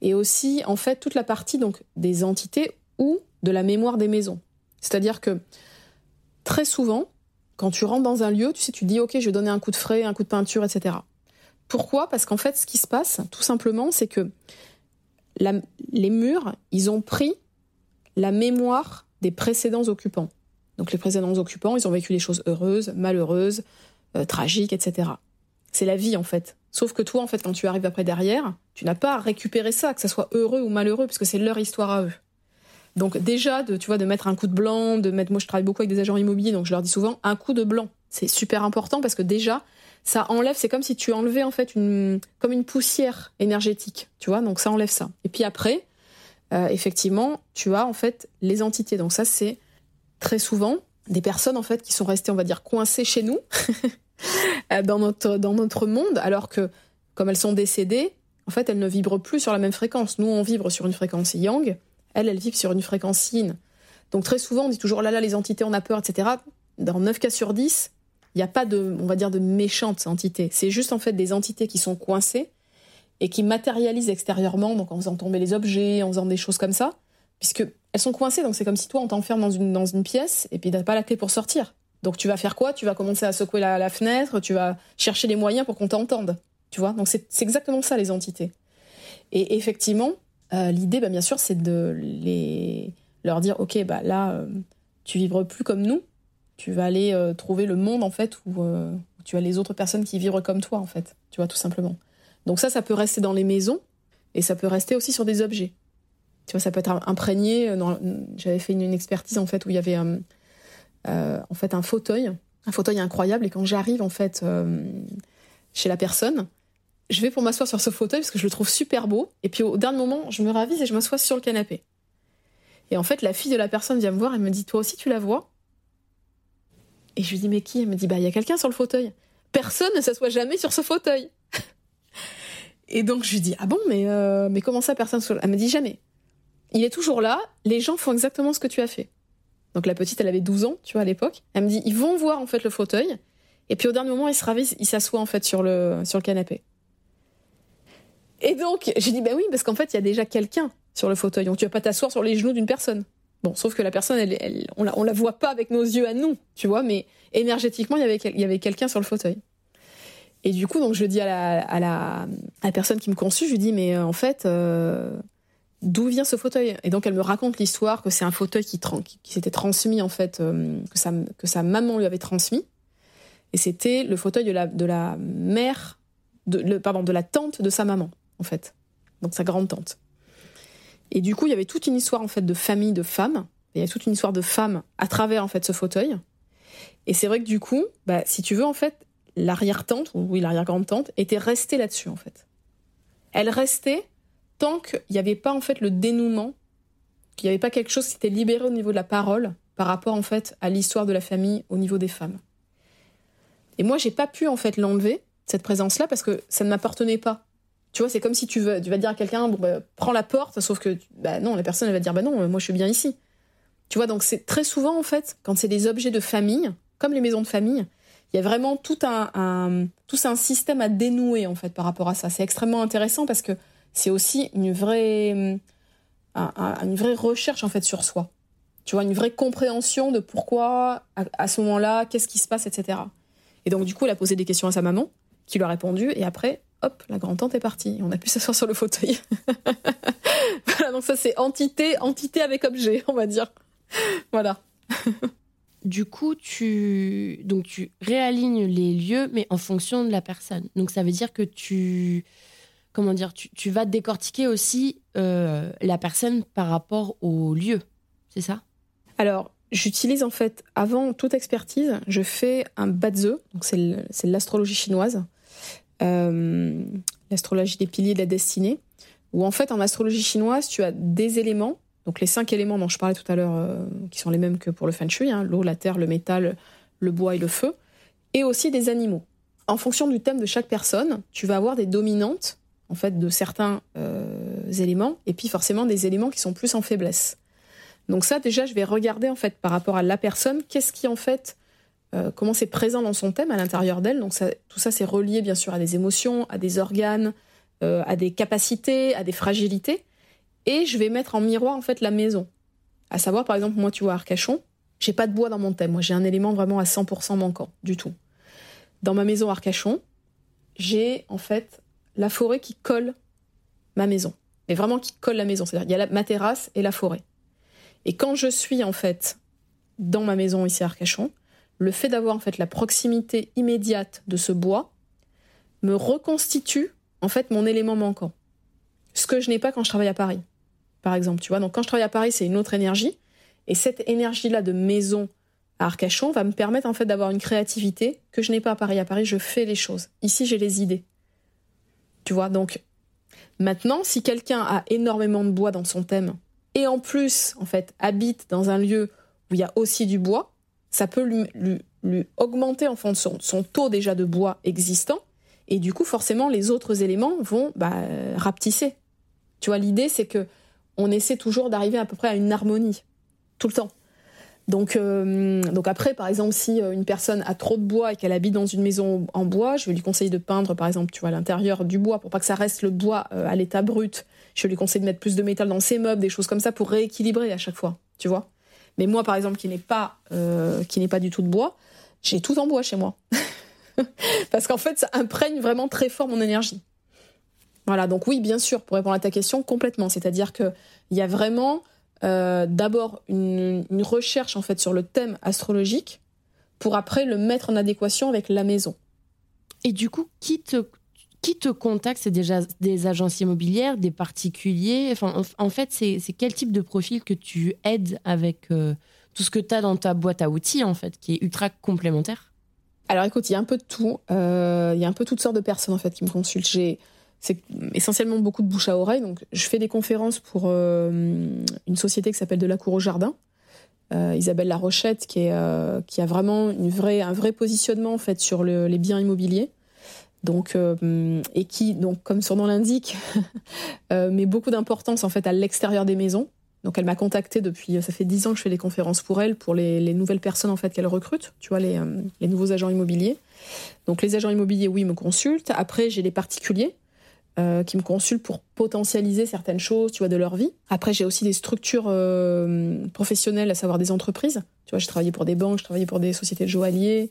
Et aussi en fait toute la partie donc des entités ou de la mémoire des maisons. C'est-à-dire que très souvent, quand tu rentres dans un lieu, tu sais, tu dis ok, je vais donner un coup de frais, un coup de peinture, etc. Pourquoi? Parce qu'en fait, ce qui se passe, tout simplement, c'est que les murs, ils ont pris la mémoire des précédents occupants. Donc les précédents occupants, ils ont vécu des choses heureuses, malheureuses, euh, tragiques, etc. C'est la vie en fait. Sauf que toi, en fait, quand tu arrives après derrière, tu n'as pas à récupérer ça, que ça soit heureux ou malheureux, puisque c'est leur histoire à eux. Donc déjà, de, tu vois, de mettre un coup de blanc, de mettre, moi je travaille beaucoup avec des agents immobiliers, donc je leur dis souvent un coup de blanc. C'est super important parce que déjà, ça enlève, c'est comme si tu enlevais en fait une, comme une poussière énergétique, tu vois, donc ça enlève ça. Et puis après, euh, effectivement, tu as en fait les entités. Donc ça, c'est très souvent des personnes en fait qui sont restées, on va dire, coincées chez nous, dans notre dans notre monde, alors que comme elles sont décédées, en fait, elles ne vibrent plus sur la même fréquence. Nous, on vibre sur une fréquence yang, elles, elles vivent sur une fréquence yin. Donc très souvent, on dit toujours là là les entités, on a peur, etc. Dans 9 cas sur 10, il n'y a pas de, on va dire, de méchantes entités. C'est juste en fait des entités qui sont coincées et qui matérialisent extérieurement, donc en faisant tomber les objets, en faisant des choses comme ça, puisque elles sont coincées, donc c'est comme si toi on t'enferme dans une, dans une pièce et puis t'as pas la clé pour sortir. Donc tu vas faire quoi? Tu vas commencer à secouer la, fenêtre, tu vas chercher les moyens pour qu'on t'entende. Tu vois? Donc c'est exactement ça les entités. Et effectivement, euh, l'idée, bah, bien sûr, c'est de les leur dire, ok, bah là, euh, tu vibres plus comme nous, tu vas aller euh, trouver le monde en fait où, où tu as les autres personnes qui vivent comme toi en fait, tu vois, tout simplement. Donc ça, ça peut rester dans les maisons et ça peut rester aussi sur des objets. Tu vois, ça peut être imprégné. J'avais fait une, expertise en fait où il y avait euh, euh, en fait un fauteuil, un fauteuil incroyable. Et quand j'arrive en fait euh, chez la personne, je vais pour m'asseoir sur ce fauteuil parce que je le trouve super beau. Et puis au dernier moment, je me ravise et je m'assois sur le canapé. Et en fait, la fille de la personne vient me voir et me dit Toi aussi, tu la vois? Et je lui dis Mais qui? Elle me dit Bah, il y a quelqu'un sur le fauteuil. Personne ne s'assoit jamais sur ce fauteuil. Et donc je lui dis ah bon mais euh, mais comment ça personne Elle me dit jamais. Il est toujours là. Les gens font exactement ce que tu as fait. Donc la petite elle avait 12 ans tu vois à l'époque. Elle me dit ils vont voir en fait le fauteuil et puis au dernier moment ils se ravissent, ils s'assoient en fait sur le sur le canapé. Et donc j'ai dit bah oui parce qu'en fait il y a déjà quelqu'un sur le fauteuil donc tu vas pas t'asseoir sur les genoux d'une personne. Bon, sauf que la personne, elle, on, la, on la voit pas avec nos yeux à nous, tu vois, mais énergétiquement, il y avait, avait quelqu'un sur le fauteuil. Et du coup, donc je dis à la, à la, à la personne qui me conçut, je lui dis mais euh, en fait, euh, d'où vient ce fauteuil Et donc elle me raconte l'histoire que c'est un fauteuil qui, s'était transmis en fait, euh, que sa maman lui avait transmis. Et c'était le fauteuil de la de la mère, de pardon, de la tante de sa maman en fait, donc sa grande tante. Et du coup, il y avait toute une histoire en fait de famille de femmes. Il y a toute une histoire de femmes à travers en fait ce fauteuil. Et c'est vrai que du coup, bah, si tu veux en fait, l'arrière-tante, ou oui, l'arrière-grande-tante, était restée là-dessus, en fait. Elle restait tant qu'il n'y avait pas, en fait, le dénouement, qu'il n'y avait pas quelque chose qui était libéré au niveau de la parole par rapport, en fait, à l'histoire de la famille au niveau des femmes. Et moi, j'ai pas pu, en fait, l'enlever, cette présence-là, parce que ça ne m'appartenait pas. Tu vois, c'est comme si tu, veux, tu vas dire à quelqu'un, bah, prends la porte, sauf que, bah non, la personne, elle va dire, bah non, moi, je suis bien ici. Tu vois, donc c'est très souvent, en fait, quand c'est des objets de famille, comme les maisons de famille, il y a vraiment tout un, tout un système à dénouer en fait par rapport à ça. C'est extrêmement intéressant parce que c'est aussi une vraie, une vraie recherche en fait sur soi. Tu vois, une vraie compréhension de pourquoi à, ce moment-là, qu'est-ce qui se passe, etc. Et donc du coup, elle a posé des questions à sa maman, qui lui a répondu, et après, hop, la grand-tante est partie. On a pu s'asseoir sur le fauteuil. voilà, donc ça c'est entité, entité avec objet, on va dire. voilà. du coup, tu donc tu réalignes les lieux, mais en fonction de la personne. Donc ça veut dire que tu comment dire, tu, vas décortiquer aussi euh, la personne par rapport au lieu, c'est ça? Alors j'utilise en fait avant toute expertise, je fais un badze, donc c'est l'astrologie chinoise, euh, l'astrologie des piliers de la destinée, où en fait en astrologie chinoise tu as des éléments. Donc les cinq éléments dont je parlais tout à l'heure, euh, qui sont les mêmes que pour le feng shui, hein, l'eau, la terre, le métal, le bois et le feu, et aussi des animaux. En fonction du thème de chaque personne, tu vas avoir des dominantes en fait de certains euh, éléments, et puis forcément des éléments qui sont plus en faiblesse. Donc ça, déjà, je vais regarder en fait par rapport à la personne, qu'est-ce qui en fait, euh, comment c'est présent dans son thème à l'intérieur d'elle. Donc tout ça, c'est relié bien sûr à des émotions, à des organes, à des capacités, à des fragilités et je vais mettre en miroir en fait la maison. À savoir par exemple moi tu vois Arcachon, j'ai pas de bois dans mon thème, moi j'ai un élément vraiment à 100% manquant du tout. Dans ma maison Arcachon, j'ai en fait la forêt qui colle ma maison, mais vraiment qui colle la maison, c'est-à-dire il y a ma terrasse et la forêt. Et quand je suis en fait dans ma maison ici à Arcachon, le fait d'avoir en fait la proximité immédiate de ce bois me reconstitue en fait mon élément manquant. Ce que je n'ai pas quand je travaille à Paris par exemple, tu vois. Donc quand je travaille à Paris, c'est une autre énergie. Et cette énergie-là de maison à Arcachon va me permettre en fait d'avoir une créativité que je n'ai pas à Paris. À Paris, je fais les choses. Ici, j'ai les idées. Tu vois, donc maintenant, si quelqu'un a énormément de bois dans son thème et en plus, en fait, habite dans un lieu où il y a aussi du bois, ça peut lui, augmenter en fonction de son, taux déjà de bois existant. Et du coup, forcément, les autres éléments vont bah, rapetisser. Tu vois, l'idée, c'est que on essaie toujours d'arriver à peu près à une harmonie, tout le temps. Donc, euh, donc après, par exemple, si euh, une personne a trop de bois et qu'elle habite dans une maison en bois, je vais lui conseiller de peindre, par exemple, tu vois, l'intérieur du bois pour pas que ça reste le bois euh, à l'état brut. Je lui conseiller de mettre plus de métal dans ses meubles, des choses comme ça pour rééquilibrer à chaque fois, tu vois. Mais moi, par exemple, qui n'est pas, qui n'est pas du tout de bois, j'ai tout en bois chez moi. Parce qu'en fait, ça imprègne vraiment très fort mon énergie. Voilà, donc oui, bien sûr, pour répondre à ta question, complètement. C'est-à-dire qu'il y a vraiment euh, d'abord une, recherche en fait sur le thème astrologique pour après le mettre en adéquation avec la maison. Et du coup, qui te, qui te contacte? C'est déjà des agences immobilières, des particuliers? Enfin, En fait, c'est quel type de profil que tu aides avec euh, tout ce que tu as dans ta boîte à outils, en fait, qui est ultra complémentaire? Alors écoute, il y a un peu de tout. Euh, il y a un peu toutes sortes de personnes, en fait, qui me consultent. J'ai c'est essentiellement beaucoup de bouche à oreille. Donc, je fais des conférences pour euh, une société qui s'appelle De la Cour au Jardin. Euh, Isabelle Larochette, euh, qui a vraiment une vraie, un vrai positionnement en fait sur les biens immobiliers. Donc, et qui, donc, comme son nom l'indique, met beaucoup d'importance en fait à l'extérieur des maisons. Donc, elle m'a contacté depuis, ça fait dix ans que je fais des conférences pour elle, pour les, les nouvelles personnes en fait qu'elle recrute, tu vois, les, les nouveaux agents immobiliers. Donc, les agents immobiliers, oui, me consultent. Après, j'ai les particuliers euh, qui me consultent pour potentialiser certaines choses, tu vois, de leur vie. Après, j'ai aussi des structures euh, professionnelles, à savoir des entreprises. Tu vois, j'ai travaillé pour des banques, j'ai travaillé pour des sociétés de joailliers,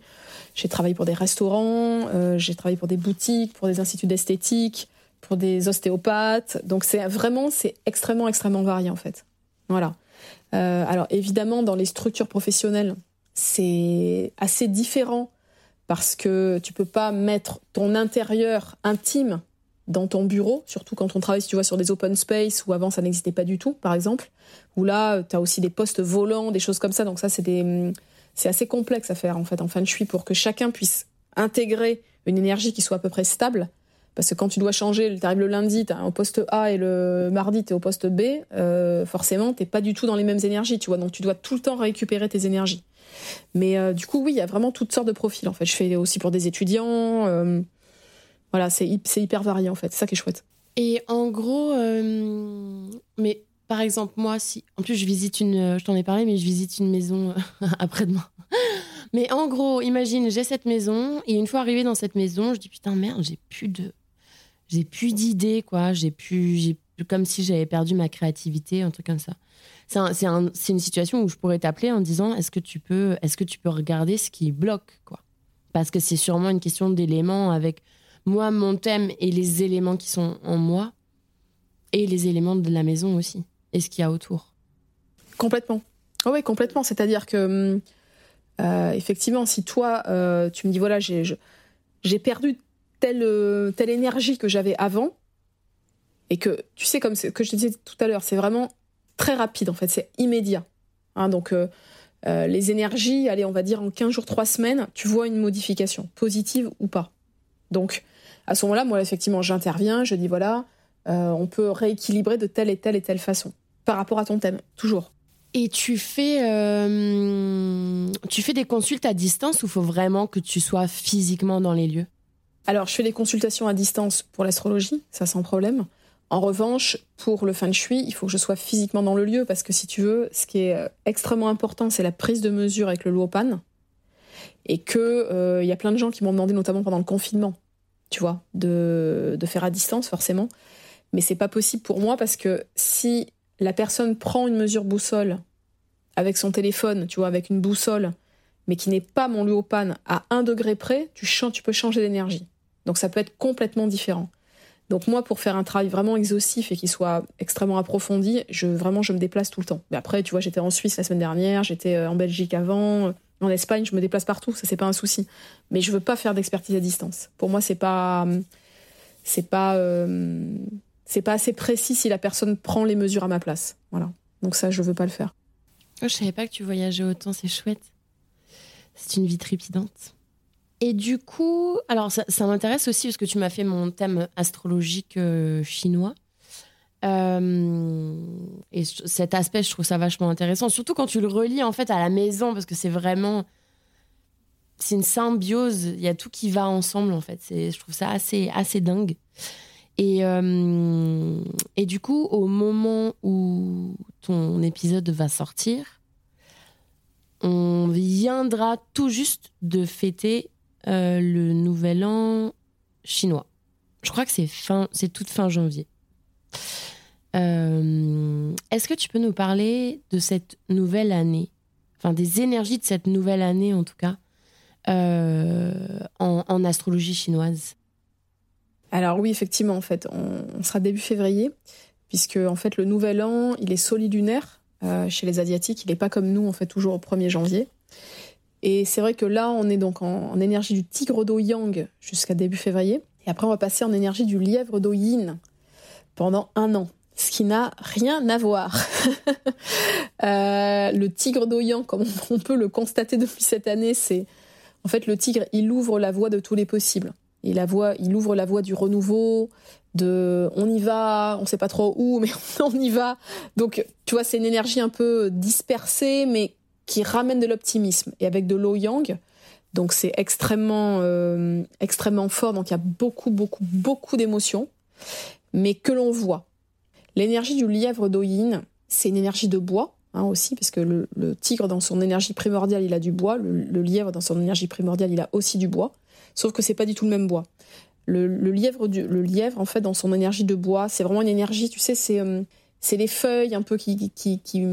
j'ai travaillé pour des restaurants, euh, j'ai travaillé pour des boutiques, pour des instituts d'esthétique, pour des ostéopathes. Donc, c'est vraiment, c'est extrêmement, extrêmement varié en fait. Voilà. alors, évidemment, dans les structures professionnelles, c'est assez différent parce que tu peux pas mettre ton intérieur intime dans ton bureau, surtout quand on travaille, si tu vois, sur des open space où avant ça n'existait pas du tout, par exemple, où là, tu as aussi des postes volants, des choses comme ça. Donc ça, c'est c'est assez complexe à faire, en fait, en fin de suis pour que chacun puisse intégrer une énergie qui soit à peu près stable. Parce que quand tu dois changer, tu arrives le lundi, tu au poste A et le mardi, tu es au poste B, euh, forcément, tu pas du tout dans les mêmes énergies, tu vois. Donc tu dois tout le temps récupérer tes énergies. Mais euh, du coup, oui, il y a vraiment toutes sortes de profils, en fait. Je fais aussi pour des étudiants. Euh, voilà, c'est hyper varié en fait, c'est ça qui est chouette. Et en gros, euh, mais par exemple, moi, si. En plus, je visite une. Je t'en ai parlé, mais je visite une maison euh, après-demain. Mais en gros, imagine, j'ai cette maison, et une fois arrivée dans cette maison, je dis putain, merde, j'ai plus de. J'ai plus d'idées, quoi. J'ai plus. Comme si j'avais perdu ma créativité, un truc comme ça. C'est un, une situation où je pourrais t'appeler en disant est-ce que tu peux est-ce que tu peux regarder ce qui bloque quoi? Parce que c'est sûrement une question d'éléments avec moi, mon thème et les éléments qui sont en moi et les éléments de la maison aussi et ce qu'il y a autour. Complètement. Oh oui, complètement. C'est-à-dire que, euh, effectivement, si toi, euh, tu me dis, voilà, j'ai, j'ai perdu telle, euh, telle énergie que j'avais avant, et que, tu sais, comme que je te disais tout à l'heure, c'est vraiment très rapide, en fait, c'est immédiat. Hein, donc, les énergies, allez, on va dire en 15 jours, 3 semaines, tu vois une modification, positive ou pas. Donc, à ce moment-là, moi, effectivement, j'interviens, je dis voilà, euh, on peut rééquilibrer de telle et telle et telle façon. par rapport à ton thème, toujours. Et tu fais, euh, tu fais des consultes à distance ou faut vraiment que tu sois physiquement dans les lieux? Alors, je fais des consultations à distance pour l'astrologie, ça sans problème. En revanche, pour le feng shui, il faut que je sois physiquement dans le lieu parce que si tu veux, ce qui est euh, extrêmement important, c'est la prise de mesure avec le Luopan. Et que il euh, y a plein de gens qui m'ont demandé, notamment pendant le confinement, tu vois, de, de faire à distance forcément. Mais c'est pas possible pour moi parce que si la personne prend une mesure boussole avec son téléphone, tu vois, avec une boussole, mais qui n'est pas mon Luopan à un degré près, tu, tu peux changer d'énergie. Donc ça peut être complètement différent. Donc moi, pour faire un travail vraiment exhaustif et qui soit extrêmement approfondi, je vraiment je me déplace tout le temps. Mais après, tu vois, j'étais en Suisse la semaine dernière, j'étais euh, en Belgique avant, euh, en Espagne, je me déplace partout, ça c'est pas un souci. Mais je veux pas faire d'expertise à distance. Pour moi, c'est pas c'est pas euh, c'est pas assez précis si la personne prend les mesures à ma place. Voilà. Donc ça, je veux pas le faire. Oh, je savais pas que tu voyageais autant, c'est chouette. C'est une vie trépidante. Et du coup, alors ça, m'intéresse aussi parce que tu m'as fait mon thème astrologique euh, chinois. Euh, et cet aspect, je trouve ça vachement intéressant, surtout quand tu le relis en fait à la maison parce que c'est vraiment. C'est une symbiose, il y a tout qui va ensemble en fait. Je trouve ça assez, assez dingue. Et, euh, et du coup, au moment où ton épisode va sortir, on viendra tout juste de fêter euh, le nouvel an chinois. Je crois que c'est fin, c'est toute fin janvier. Euh, est-ce que tu peux nous parler de cette nouvelle année, enfin des énergies de cette nouvelle année en tout cas, euh, en, astrologie chinoise Alors oui, effectivement, en fait, on, sera début février, puisque en fait le nouvel an, il est solidunaire chez les asiatiques, il n'est pas comme nous, en fait, toujours au 1er janvier. Et c'est vrai que là, on est donc en, énergie du tigre d'eau yang jusqu'à début février. Et après, on va passer en énergie du lièvre d'eau yin pendant un an. Ce qui n'a rien à voir. Euh, le tigre d'eau yang, comme on peut le constater depuis cette année, c'est en fait le tigre, il ouvre la voie de tous les possibles. Il, la voie, il ouvre la voie du renouveau, de on y va, on sait pas trop où, mais on y va. Donc, tu vois, c'est une énergie un peu dispersée, mais qui ramène de l'optimisme et avec de l'eau yang. Donc c'est extrêmement, euh, extrêmement fort. Donc il y a beaucoup, beaucoup, beaucoup d'émotions, mais que l'on voit. L'énergie du lièvre d'Oyin, c'est une énergie de bois hein, aussi, parce que le, tigre dans son énergie primordiale, il a du bois. Le, lièvre dans son énergie primordiale, il a aussi du bois. Sauf que c'est pas du tout le même bois. Le, lièvre, du, le lièvre, en fait, dans son énergie de bois, c'est vraiment une énergie, tu sais, c'est euh, c'est les feuilles un peu qui, qui, qui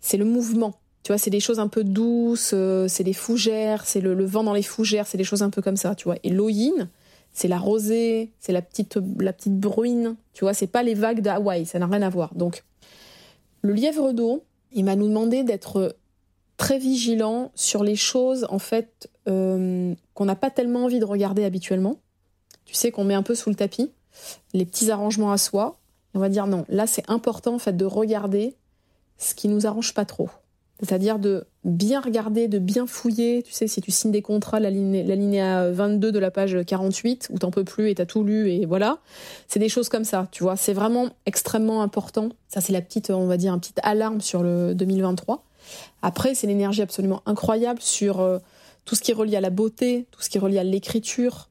c'est le mouvement. Tu vois, c'est des choses un peu douces, euh, c'est des fougères, c'est le, vent dans les fougères, c'est des choses un peu comme ça, tu vois. Et l'oïne, c'est la rosée, c'est la petite, la petite bruine, tu vois, c'est pas les vagues d'Hawaï, ça n'a rien à voir. Donc, le lièvre d'eau, il m'a nous demandé d'être très vigilant sur les choses, en fait, euh, qu'on n'a pas tellement envie de regarder habituellement. Tu sais, qu'on met un peu sous le tapis, les petits arrangements à soi. On va dire non, là, c'est important, en fait, de regarder ce qui nous arrange pas trop. C'est-à-dire de bien regarder, de bien fouiller. Tu sais, si tu signes des contrats, la, linéa 22 de la page 48, où t'en peux plus et t'as tout lu et voilà. C'est des choses comme ça, tu vois. C'est vraiment extrêmement important. Ça, c'est la petite, on va dire, une petite alarme sur le 2023. Après, c'est l'énergie absolument incroyable sur euh, tout ce qui est relié à la beauté, tout ce qui est relié à l'écriture,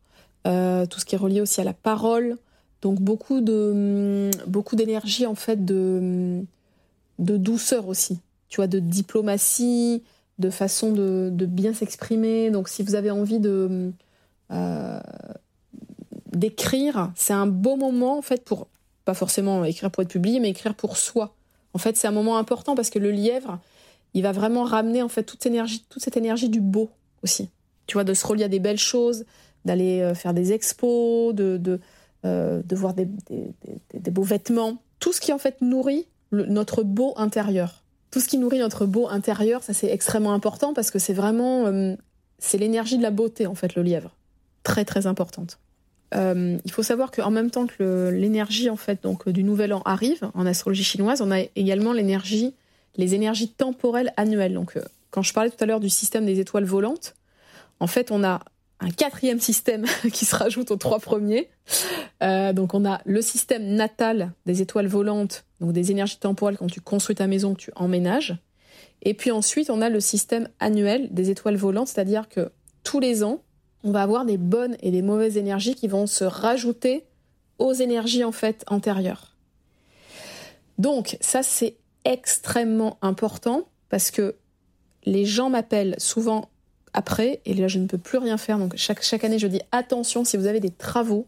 euh, tout ce qui est relié aussi à la parole. Donc beaucoup de beaucoup d'énergie en fait de de douceur aussi tu vois, de diplomatie, de façon de, bien s'exprimer. Donc, si vous avez envie de euh, d'écrire, c'est un beau moment en fait pour pas forcément écrire pour être publié, mais écrire pour soi. En fait, c'est un moment important parce que le lièvre, il va vraiment ramener en fait toute cette énergie, toute cette énergie du beau aussi. Tu vois, de se relier à des belles choses, d'aller euh, faire des expos, de, de, euh, de voir des, des, beaux vêtements. Tout ce qui en fait nourrit notre beau intérieur tout ce qui nourrit notre beau intérieur, ça c'est extrêmement important parce que c'est vraiment euh, c'est l'énergie de la beauté en fait le lièvre, très très importante. Euh, il faut savoir qu'en même temps que l'énergie en fait donc du nouvel an arrive en astrologie chinoise, on a également l'énergie, les énergies temporelles annuelles. Donc euh, quand je parlais tout à l'heure du système des étoiles volantes, en fait on a un quatrième système qui se rajoute aux trois premiers. Euh, donc on a le système natal des étoiles volantes, donc des énergies temporelles quand tu construis ta maison, que tu emménages. Et puis ensuite on a le système annuel des étoiles volantes, c'est-à-dire que tous les ans, on va avoir des bonnes et des mauvaises énergies qui vont se rajouter aux énergies en fait antérieures. Donc ça c'est extrêmement important parce que les gens m'appellent souvent après, et là je ne peux plus rien faire. Donc chaque, chaque année je dis attention si vous avez des travaux,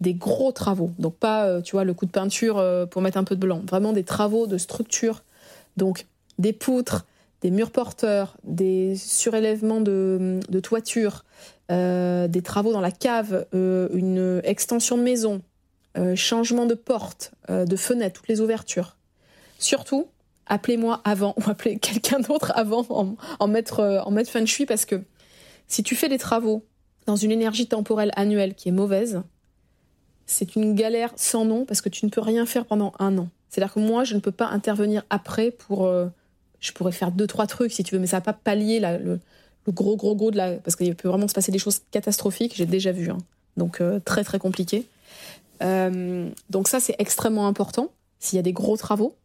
des gros travaux, donc pas euh, tu vois le coup de peinture euh, pour mettre un peu de blanc, vraiment des travaux de structure, donc des poutres, des murs porteurs, des surélèvements de, de toiture, euh, des travaux dans la cave, une extension de maison, changement de porte, de fenêtre, toutes les ouvertures. Surtout, appelez-moi avant ou appelez quelqu'un d'autre avant en, en, mettre, euh, en mettre feng shui parce que si tu fais des travaux dans une énergie temporelle annuelle qui est mauvaise, c'est une galère sans nom parce que tu ne peux rien faire pendant un an. C'est-à-dire que moi, je ne peux pas intervenir après pour. Euh, je pourrais faire deux, trois trucs si tu veux, mais ça va pas pallier le, gros, gros, gros de la. Parce qu'il peut vraiment se passer des choses catastrophiques, j'ai déjà vu. Hein. Donc, euh, très, très compliqué. donc, ça, c'est extrêmement important s'il y a des gros travaux.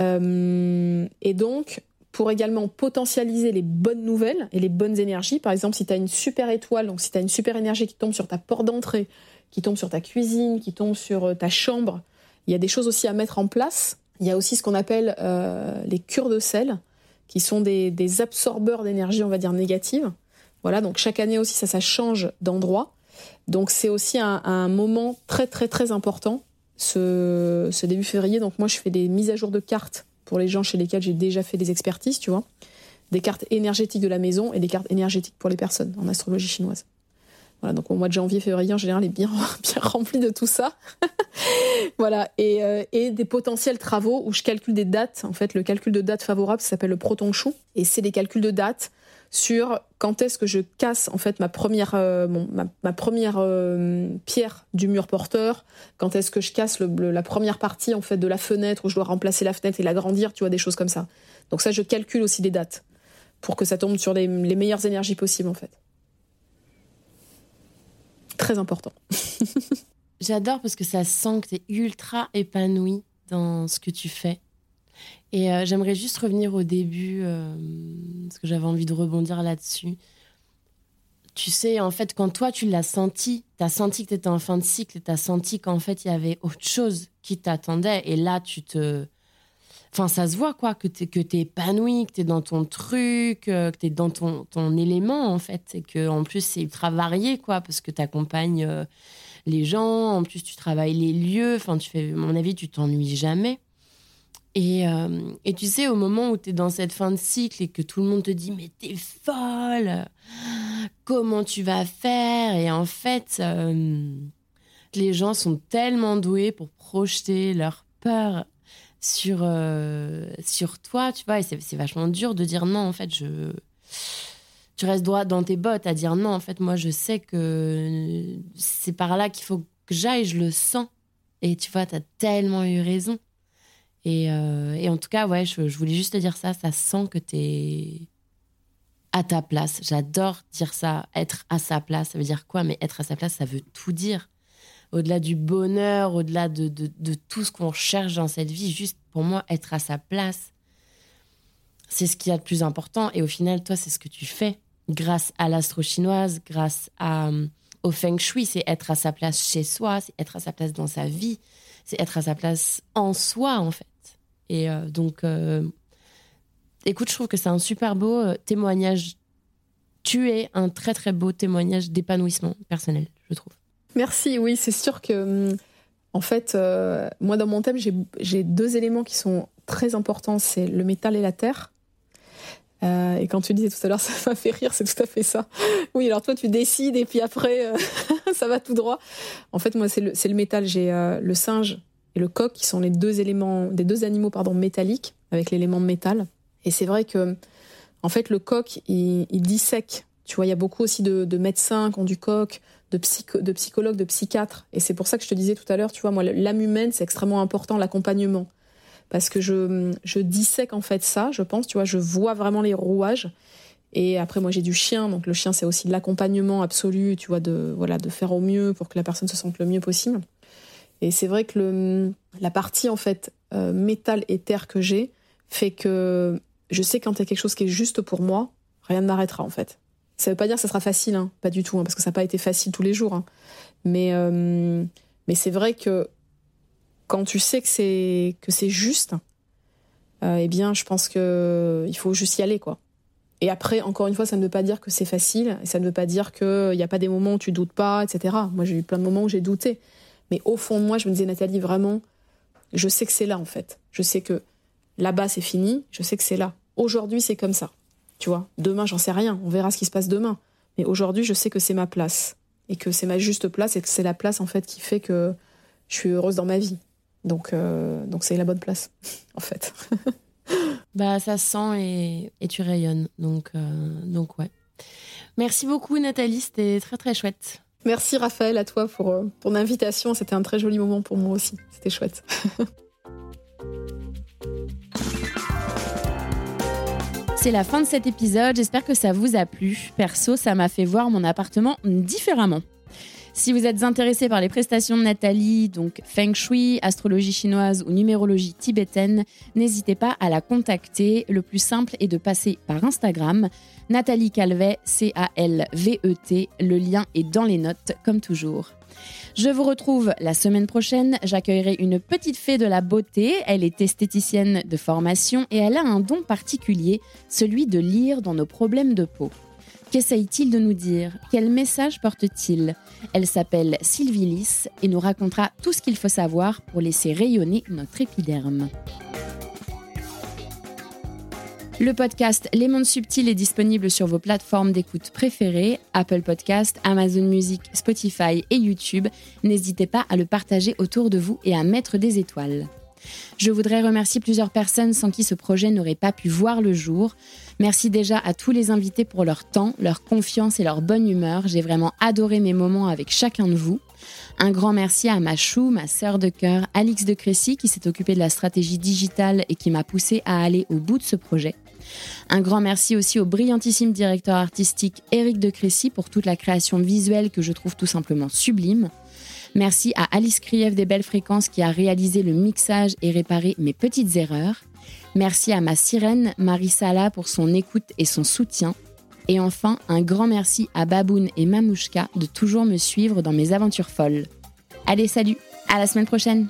Euh, et donc, pour également potentialiser les bonnes nouvelles et les bonnes énergies, par exemple, si tu as une super étoile, donc si tu as une super énergie qui tombe sur ta porte d'entrée, qui tombe sur ta cuisine, qui tombe sur euh, ta chambre, il y a des choses aussi à mettre en place. Il y a aussi ce qu'on appelle euh, les cures de sel, qui sont des, absorbeurs d'énergie, on va dire, négative. Voilà, donc chaque année aussi, ça, ça change d'endroit. Donc c'est aussi un, un, moment très, très, très important ce, début février. Donc moi, je fais des mises à jour de cartes pour les gens chez lesquels j'ai déjà fait des expertises, tu vois. Des cartes énergétiques de la maison et des cartes énergétiques pour les personnes en astrologie chinoise. Voilà, donc au mois de janvier, février, en général, est bien, bien rempli de tout ça. voilà, et, euh, et, des potentiels travaux où je calcule des dates. En fait, le calcul de date favorable, ça s'appelle le proton chou. Et c'est des calculs de dates sur quand est-ce que je casse en fait ma première, euh, ma, première euh, pierre du mur porteur, quand est-ce que je casse la première partie en fait de la fenêtre où je dois remplacer la fenêtre et l'agrandir, tu vois des choses comme ça. Donc ça, je calcule aussi des dates pour que ça tombe sur les, les meilleures énergies possibles en fait. Très important. J'adore parce que ça sent que tu es ultra épanoui dans ce que tu fais. Et euh, j'aimerais juste revenir au début, euh, parce que j'avais envie de rebondir là-dessus. Tu sais, en fait, quand toi, tu l'as senti, tu as senti que tu étais en fin de cycle, tu as senti qu'en fait, il y avait autre chose qui t'attendait. Et là, tu te... Enfin, ça se voit, quoi, que tu es, épanoui, que tu es dans ton truc, euh, que tu es dans ton, ton élément, en fait. Et que en plus, c'est ultra varié, quoi, parce que tu accompagnes les gens, en plus, tu travailles les lieux. Enfin, tu fais, mon avis, tu t'ennuies jamais. Et, euh, et, tu sais, au moment où tu es dans cette fin de cycle et que tout le monde te dit Mais t'es folle Comment tu vas faire? Et en fait, euh, les gens sont tellement doués pour projeter leur peur sur, euh, sur toi, tu vois. Et c'est vachement dur de dire non, en fait, je. Tu restes droit dans tes bottes à dire non, en fait, moi, je sais que c'est par là qu'il faut que j'aille, je le sens. Et tu vois, tu as tellement eu raison. Euh, et, en tout cas, ouais, je, voulais juste te dire ça. Ça sent que tu es à ta place. J'adore dire ça. Être à sa place, ça veut dire quoi? Mais être à sa place, ça veut tout dire. Au-delà du bonheur, au-delà de, de, tout ce qu'on cherche dans cette vie, juste pour moi, être à sa place, c'est ce qu'il y a de plus important. Et au final, toi, c'est ce que tu fais grâce à l'astro chinoise, grâce à, au feng shui. C'est être à sa place chez soi, c'est être à sa place dans sa vie, c'est être à sa place en soi, en fait. Et euh, donc, euh, écoute, je trouve que c'est un super beau euh, témoignage. Tu es un très très beau témoignage d'épanouissement personnel, je trouve. Merci, oui, c'est sûr que, hum, en fait, moi dans mon thème, j'ai deux éléments qui sont très importants, c'est le métal et la terre. et quand tu disais tout à l'heure, ça m'a fait rire, c'est tout à fait ça. Oui, alors toi, tu décides et puis après, ça va tout droit. En fait, moi, c'est le, métal. J'ai le singe et le coq, qui sont les deux éléments, des deux animaux pardon métalliques avec l'élément métal. Et c'est vrai que, en fait, le coq, il, dissèque. Tu vois, il y a beaucoup aussi de, médecins qui ont du coq, de, de psychologues, de psychiatres. Et c'est pour ça que je te disais tout à l'heure, tu vois, moi, l'âme humaine, c'est extrêmement important, l'accompagnement. Parce que je, je dissèque en fait ça, je pense, tu vois, je vois vraiment les rouages. Et après, moi, j'ai du chien, donc le chien, c'est aussi l'accompagnement absolu, tu vois, de voilà, de faire au mieux pour que la personne se sente le mieux possible. Et c'est vrai que la partie en fait euh, métal et terre que j'ai fait que je sais quand il y a quelque chose qui est juste pour moi, rien ne m'arrêtera en fait. Ça veut pas dire que ça sera facile, hein, pas du tout, hein, parce que ça n'a pas été facile tous les jours. Hein. Mais euh, mais c'est vrai que quand tu sais que c'est que c'est juste, euh, eh bien, je pense que il faut juste y aller, quoi. Et après, encore une fois, ça ne veut pas dire que c'est facile, et ça ne veut pas dire qu'il n'y a pas des moments où tu doutes pas, etc. Moi, j'ai eu plein de moments où j'ai douté. Mais au fond de moi, je me disais, Nathalie, vraiment, je sais que c'est là, en fait. Je sais que là-bas, c'est fini, je sais que c'est là. Aujourd'hui, c'est comme ça. Tu vois, demain, j'en sais rien, on verra ce qui se passe demain. Mais aujourd'hui, je sais que c'est ma place. Et que c'est ma juste place, et que c'est la place, en fait, qui fait que je suis heureuse dans ma vie. Donc, euh, donc c'est la bonne place, en fait. bah, ça sent et, tu rayonnes. Donc, euh, donc, ouais. Merci beaucoup, Nathalie. C'était très, très chouette. Merci, Raphaël, à toi pour euh, ton invitation. C'était un très joli moment pour moi aussi. C'était chouette. C'est la fin de cet épisode. J'espère que ça vous a plu. Perso, ça m'a fait voir mon appartement différemment. Si vous êtes intéressé par les prestations de Nathalie, donc Feng Shui, astrologie chinoise ou numérologie tibétaine, n'hésitez pas à la contacter. Le plus simple est de passer par Instagram. Nathalie Calvet, C-A-L-V-E-T. Le lien est dans les notes, comme toujours. Je vous retrouve la semaine prochaine. J'accueillerai une petite fée de la beauté. Elle est esthéticienne de formation et elle a un don particulier, celui de lire dans nos problèmes de peau. Qu'essaye-t-il de nous dire? Quel message porte-t-il? Elle s'appelle Sylvie Lys et nous racontera tout ce qu'il faut savoir pour laisser rayonner notre épiderme. Le podcast Les Mondes Subtils est disponible sur vos plateformes d'écoute préférées, Apple Podcast, Amazon Music, Spotify et YouTube. N'hésitez pas à le partager autour de vous et à mettre des étoiles. Je voudrais remercier plusieurs personnes sans qui ce projet n'aurait pas pu voir le jour. Merci déjà à tous les invités pour leur temps, leur confiance et leur bonne humeur. J'ai vraiment adoré mes moments avec chacun de vous. Un grand merci à ma chou, ma sœur de cœur, Alix de Crécy, qui s'est occupée de la stratégie digitale et qui m'a poussé à aller au bout de ce projet. Un grand merci aussi au brillantissime directeur artistique Éric de Crécy pour toute la création visuelle que je trouve tout simplement sublime. Merci à Alice Krief des Belles Fréquences qui a réalisé le mixage et réparé mes petites erreurs. Merci à ma sirène Marie Sala pour son écoute et son soutien. Et enfin, un grand merci à Baboun et Mamouchka de toujours me suivre dans mes aventures folles. Allez, salut, à la semaine prochaine!